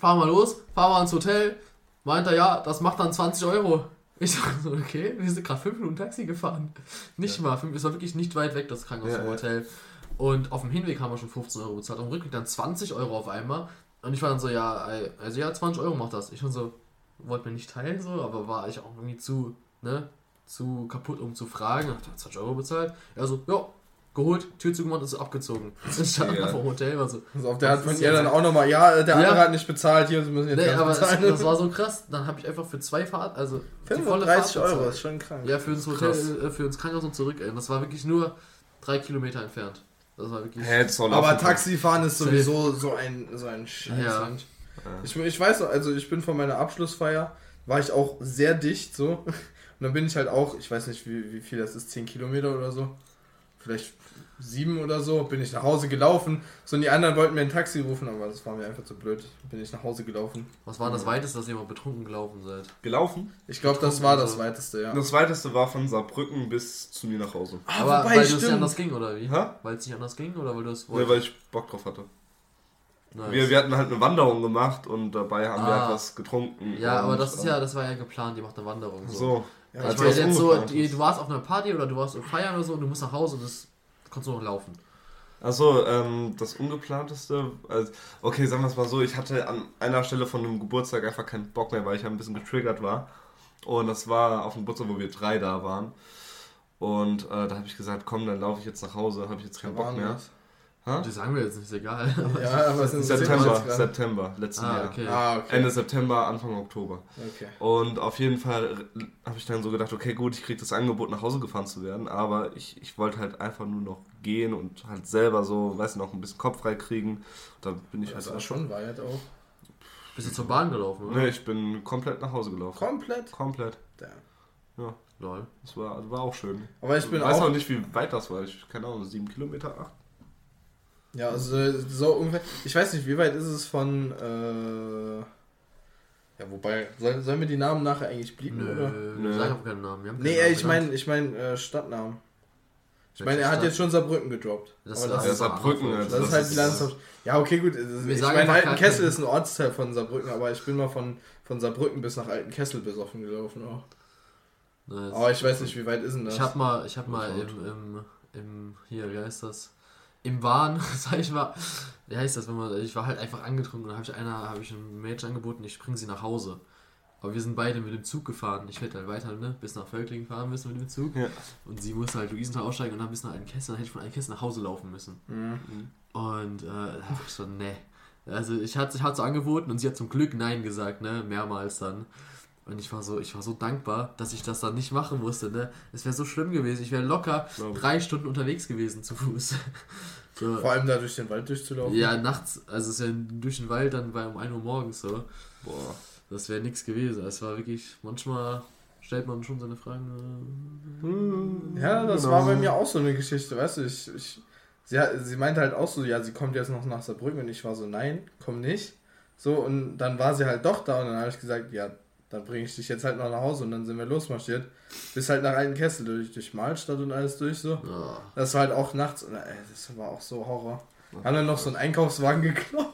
fahr mal los, fahr mal ans Hotel. Meint er, ja, das macht dann 20 Euro. Ich sag so, okay, wir sind gerade 5 Minuten Taxi gefahren. Nicht mal, fünf, es war wirklich nicht weit weg, das Krankenhaus Ja, vom ja. Hotel. Und auf dem Hinweg haben wir schon 15 Euro bezahlt, auf dem Rückweg dann 20 Euro auf einmal. Und ich war dann so, ja, ey, also ja, 20 Euro macht das. Ich schon so, wollte mir nicht teilen, so, aber war ich auch irgendwie zu, ne, zu kaputt, um zu fragen. Ich hab 20 Euro bezahlt. Er so, ja, geholt, Tür zugemacht, ist abgezogen. Ich stand Ja. einfach vom Hotel, war so, Also auf der hat von ihr dann auch nochmal, ja, der andere Ja. hat nicht bezahlt, hier, sie müssen jetzt nee, aber das, bezahlen. das war so krass. Dann habe ich einfach für zwei Fahrt, also die volle 35 Fahrt Euro, ist schon krank. Ja, für ins Krass. Hotel, äh, für ins Krankenhaus und zurück, ey. Das war wirklich nur drei Kilometer entfernt. Das war wirklich. Auch Aber. Taxifahren ist sowieso so ein, so ein Scheiß. Ja. Ich, ich weiß noch, also ich bin von meiner Abschlussfeier, war ich auch sehr dicht so. Und dann bin ich halt auch, ich weiß nicht, wie, wie viel das ist, 10 Kilometer oder so. Vielleicht sieben oder so, bin ich nach Hause gelaufen. So, und die anderen wollten mir ein Taxi rufen, aber das war mir einfach zu blöd. Bin ich nach Hause gelaufen. Was war das weiteste, dass ihr mal betrunken gelaufen seid? Gelaufen? Ich glaube, das war das weiteste, ja. Das weiteste war von Saarbrücken bis zu mir nach Hause. Ah, Aber wobei, weil es nicht anders ging, oder wie? Hä? Weil es nicht anders ging, oder weil du es Ja, weil ich Bock drauf hatte. Nice. Wir, wir hatten halt eine Wanderung gemacht und dabei haben wir Ah. etwas getrunken. ja, aber das ist äh, ja, das war ja geplant, ihr macht eine Wanderung. So. So. Ja, ich als meine das jetzt so, die, du warst auf einer Party oder du warst im Feiern oder so und du musst nach Hause und das kannst du noch laufen. Achso, ähm, das ungeplanteste, also, okay, sagen wir es mal so, ich hatte an einer Stelle von einem Geburtstag einfach keinen Bock mehr, weil ich ein bisschen getriggert war. Und das war auf dem Geburtstag, wo wir drei da waren. Und äh, da habe ich gesagt, komm, dann laufe ich jetzt nach Hause, habe ich jetzt keinen Bock mehr. Hä? Die sagen wir jetzt nicht, ist egal. Ja, aber es sind September, September. Letzten ah, Jahr. okay. Ah, okay. Ende September, Anfang Oktober. okay. Und auf jeden Fall habe ich dann so gedacht, okay, gut, ich kriege das Angebot, nach Hause gefahren zu werden, aber ich, ich wollte halt einfach nur noch gehen und halt selber so, weiß noch ein bisschen Kopf frei kriegen. Da bin ich Das halt war schon weit auch. Bist du zur Bahn gelaufen, oder? Nee, ich bin komplett nach Hause gelaufen. Komplett? Komplett. Damn. Lol. Das war, das war auch schön. Aber ich bin ich weiß auch auch nicht, wie weit das war. Ich keine Ahnung, sieben Kilometer, acht. Ja, also so ungefähr. Ich weiß nicht, wie weit ist es von. Äh, ja, wobei. Sollen, sollen wir die Namen nachher eigentlich blieben, Nö, oder? Nö. sagen auch keinen Namen. Wir haben Nee, keinen Namen ich meine ich mein, äh, Stadtnamen. Ich meine, er hat Stadt? jetzt schon Saarbrücken gedroppt. Das- das das, Ja, ist Saarbrücken, also das ist halt das die Landeshauptstadt. Ja, okay, gut. also Wir Ich meine, Altenkessel ist ein Ortsteil von Saarbrücken, aber ich bin mal von, von Saarbrücken bis nach Altenkessel besoffen gelaufen auch. Nice. Aber ich weiß nicht, wie weit ist denn das? Ich hab mal, ich hab mal im, im, im, hier, wie heißt das? Im Wahn, sag ich mal. Wie heißt das, wenn man, ich war halt einfach angetrunken und habe ich einer, habe ich einem Mädchen angeboten, ich bringe sie nach Hause. Aber wir sind beide mit dem Zug gefahren. Ich hätte halt weiter, ne, bis nach Völklingen fahren müssen mit dem Zug. Ja. Und sie musste halt Luisenthal aussteigen und dann bis nach Altenkessel. Dann hätte ich von Altenkessel nach Hause laufen müssen. Und äh, da hab ich so, ne. Also ich hatte ich hatte so angeboten und sie hat zum Glück Nein gesagt, ne, mehrmals dann. Und ich war so, ich war so dankbar, dass ich das dann nicht machen musste, ne. Es wäre so schlimm gewesen. Ich wäre locker Glaub ich. drei Stunden unterwegs gewesen zu Fuß. so. Vor allem da durch den Wald durchzulaufen. Ja, nachts, also es ist ja durch den Wald dann bei um 1 Uhr morgens so. Boah. Das wäre nichts gewesen. Es war wirklich, manchmal stellt man schon seine Fragen. Ja, das Genau. war bei mir auch so eine Geschichte, weißt du, ich, ich sie, sie meinte halt auch so, ja, sie kommt jetzt noch nach Saarbrücken und ich war so, nein, komm nicht. So, und dann war sie halt doch da und dann habe ich gesagt, ja, dann bringe ich dich jetzt halt noch nach Hause und dann sind wir losmarschiert. Bis halt nach Altenkessel, durch, durch Mahlstadt und alles durch so. Ja. Das war halt auch nachts, und, ey, das war auch so Horror. Haben dann noch so einen Einkaufswagen geklaut.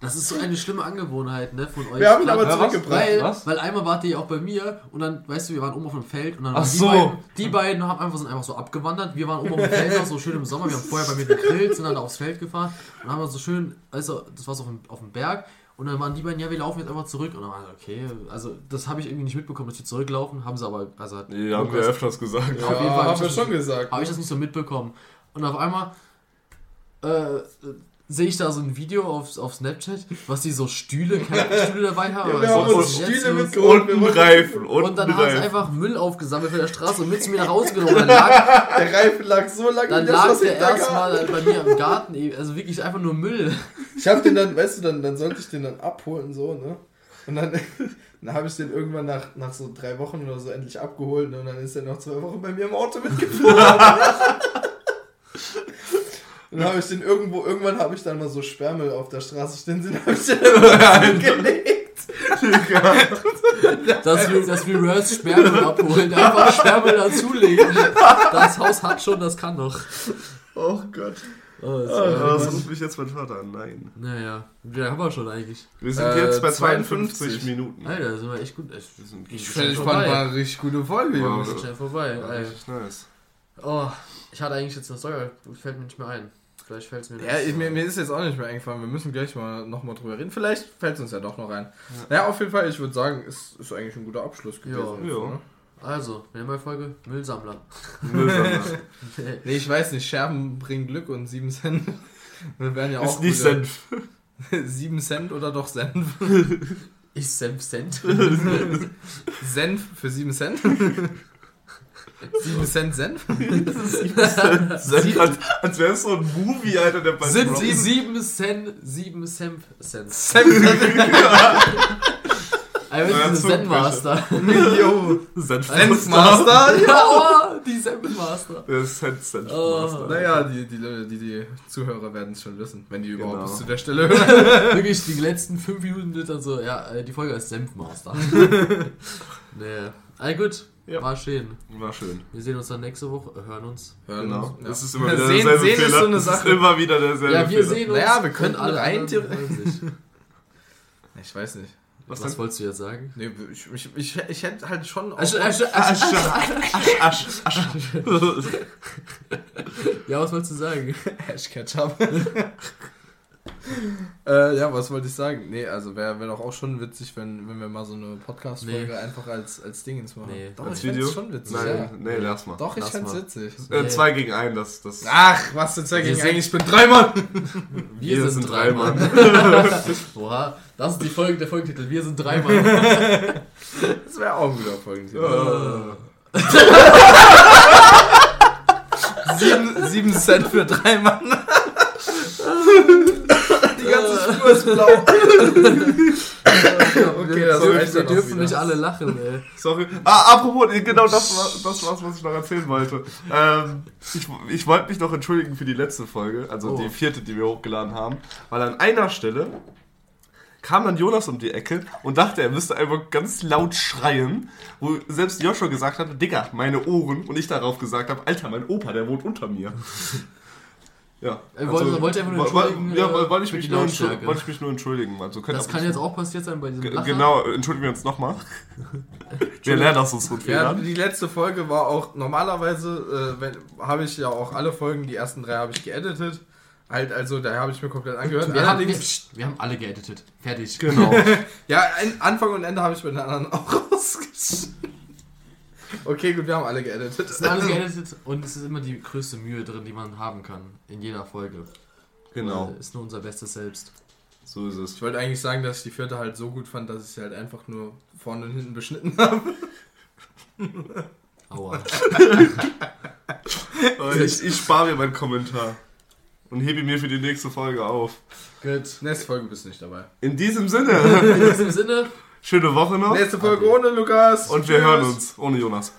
Das ist so eine schlimme Angewohnheit, ne, von euch. Wir haben ihn aber zurückgebracht. Weil, Was? weil einmal wart ihr ja auch bei mir und dann, weißt du, wir waren oben auf dem Feld und dann Ach waren die, so. beiden, die beiden haben einfach, sind einfach so abgewandert. Wir waren oben auf dem Feld noch so schön im Sommer, wir haben vorher bei mir gegrillt, sind dann aufs Feld gefahren und haben so schön, also das war so auf dem, auf dem Berg und dann waren die beiden, ja, wir laufen jetzt einfach zurück und dann war okay, also das habe ich irgendwie nicht mitbekommen, dass die zurücklaufen, haben sie aber, also hat Die haben wir öfters gesagt. Ja, Auf jeden Fall hab haben wir schon nicht- gesagt. habe ich das nicht so mitbekommen. Und auf einmal äh, sehe ich da so ein Video auf, auf Snapchat, was die so Stühle, Campingstühle dabei haben. Ja, wir Also, haben jetzt Stühle mitgeholt. Und ein Reifen. Und, Und dann haben sie einfach Müll aufgesammelt von der Straße und mit zu mir nach Hause genommen. Dann lag, Der Reifen lag so lange dann das, lag was ich der erstmal bei mir im Garten, eben. also wirklich einfach nur Müll. Ich hab den dann, weißt du, dann, dann sollte ich den dann abholen, so, ne? Und dann, dann habe ich den irgendwann nach, nach so drei Wochen oder so endlich abgeholt, ne? Und dann ist er noch zwei Wochen bei mir im Auto mitgefahren. Und dann habe ich den irgendwo, irgendwann habe ich dann mal so Sperrmüll auf der Straße stehen sehen, habe ich den dann gelegt. Das, das Reverse Sperrmüll abholen, einfach Sperrmüll dazulegen. Das Haus hat schon, das kann noch. Oh Gott. Oh, das war- was ruft mich jetzt mein Vater an? Nein. naja, wie lange haben wir schon eigentlich? Wir sind Äh, jetzt bei 52 52 Minuten. Alter, da sind wir echt gut. Ich, Wir sind ich, richtig ich fand, war eine richtig gute Folge, Wow. ist schnell vorbei. Ja, Ey. richtig nice. Oh, ich hatte eigentlich jetzt eine Story, fällt mir nicht mehr ein. Vielleicht fällt es mir Ja, ich, mir, mir ist jetzt auch nicht mehr eingefallen. Wir müssen gleich mal nochmal drüber reden. Vielleicht fällt es uns ja doch noch ein. Ja, auf jeden Fall, ich würde sagen, es ist eigentlich ein guter Abschluss gewesen. Ja. jetzt, Ja. ne? Also, wir nehmen mal Folge Müllsammler. Müllsammler. Nee, ich weiß nicht, Scherben bringen Glück und 7 Cent. Wir werden ja auch Ist nicht Senf. 7 Cent oder doch Senf? Ich Senf Cent. Senf für 7 Cent? 7 Cent Senf? Senf als, als wäre es so ein Movie, Alter, der bei Sind Rock- sie 7 Cent, 7 Senf Cent. Also, Ja, diese Zungenbrecher. Zenmaster. Jo. Senf. Senfmaster? ja, die Senfmaster. Der ist Senf, Senf Oh. Naja, die, die, die, die Zuhörer werden es schon wissen, wenn die überhaupt Genau. bis zu der Stelle hören. Wirklich, die letzten 5 Minuten sind dann so, ja, die Folge ist Senfmaster. nee. Ah, gut. Ja. War schön. War schön. Wir sehen uns dann nächste Woche, äh, hören uns. Hören Genau. uns, ja. Das ist immer wieder sehen, derselbe sehen Fehler. ist so eine Das ist Sache. immer wieder derselbe Ja, wir Fehler. sehen uns. Naja, wir und könnten alle rein. Ich weiß nicht. Was, Was wolltest du jetzt sagen? Nee, ich, ich, ich, ich hätte halt schon. Asch, Asch, Asch, Asch, Asch. Ja, was wolltest du sagen? Hash Ketchup. äh, ja, was wollte ich sagen? Nee, also wäre wär doch auch schon witzig, wenn, wenn wir mal so eine Podcast-Folge Nee. einfach als, als Dingens machen. Nee. Doch, Als ich fänd's Video? schon witzig. Nein, Ja. nee, lass mal. Doch, ich Lass fänd's mal. witzig. Äh, zwei gegen einen, das, das. Ach, was für zwei Wir gegen sind- einen? Ich bin drei Mann. Wir, sind, drei Mann. Oha, das ist die Folge, der Folgentitel. Wir sind drei Mann. Das wäre auch ein guter Folgentitel. Äh, Sieben, sieben Cent für drei Mann. Spur ist blau. okay, das wir reicht wir dürfen wieder. nicht alle lachen, ey. Sorry. Ah, apropos, genau das war das, war's, was ich noch erzählen wollte. Ähm, ich ich wollte mich noch entschuldigen für die letzte Folge, also Oh. die vierte, die wir hochgeladen haben, weil an einer Stelle kam dann Jonas um die Ecke und dachte, er müsste einfach ganz laut schreien, wo selbst Joshua gesagt hat, Digga, meine Ohren, und ich darauf gesagt habe, Alter, mein Opa, der wohnt unter mir. Ja. Er wollte- wollte einfach nur Also, entschuldigen, Ja, äh, wollte ich, mich nur wollte ich mich nur entschuldigen. Also Das kann jetzt auch passiert sein bei diesem Lacher. Genau, entschuldigen wir uns nochmal. Wir lernen aus unseren Ja, Fehlern. die letzte Folge war auch normalerweise, äh, wenn- habe ich ja auch alle Folgen, die ersten drei habe ich geeditet. Halt, also da habe ich mir komplett angehört. Wir haben, wir, Allerdings, pst, wir haben alle geeditet. Fertig. Genau. ja, Anfang und Ende habe ich bei den anderen auch rausgeschnitten. Okay, gut, wir haben alle geeditet. Es sind alle geeditet und es ist immer die größte Mühe drin, die man haben kann. In jeder Folge. Genau. Weil Ist nur unser bestes Selbst. So ist es. Ich wollte eigentlich sagen, dass ich die vierte halt so gut fand, dass ich sie halt einfach nur vorne und hinten beschnitten habe. Aua. Ich, ich spare mir meinen Kommentar. Und hebe ihn mir für die nächste Folge auf. Gut. Nächste Folge bist du nicht dabei. In diesem Sinne, In diesem Sinne. Schöne Woche noch. Nächste Folge ohne Lukas. Und wir Tschüss. hören uns ohne Jonas.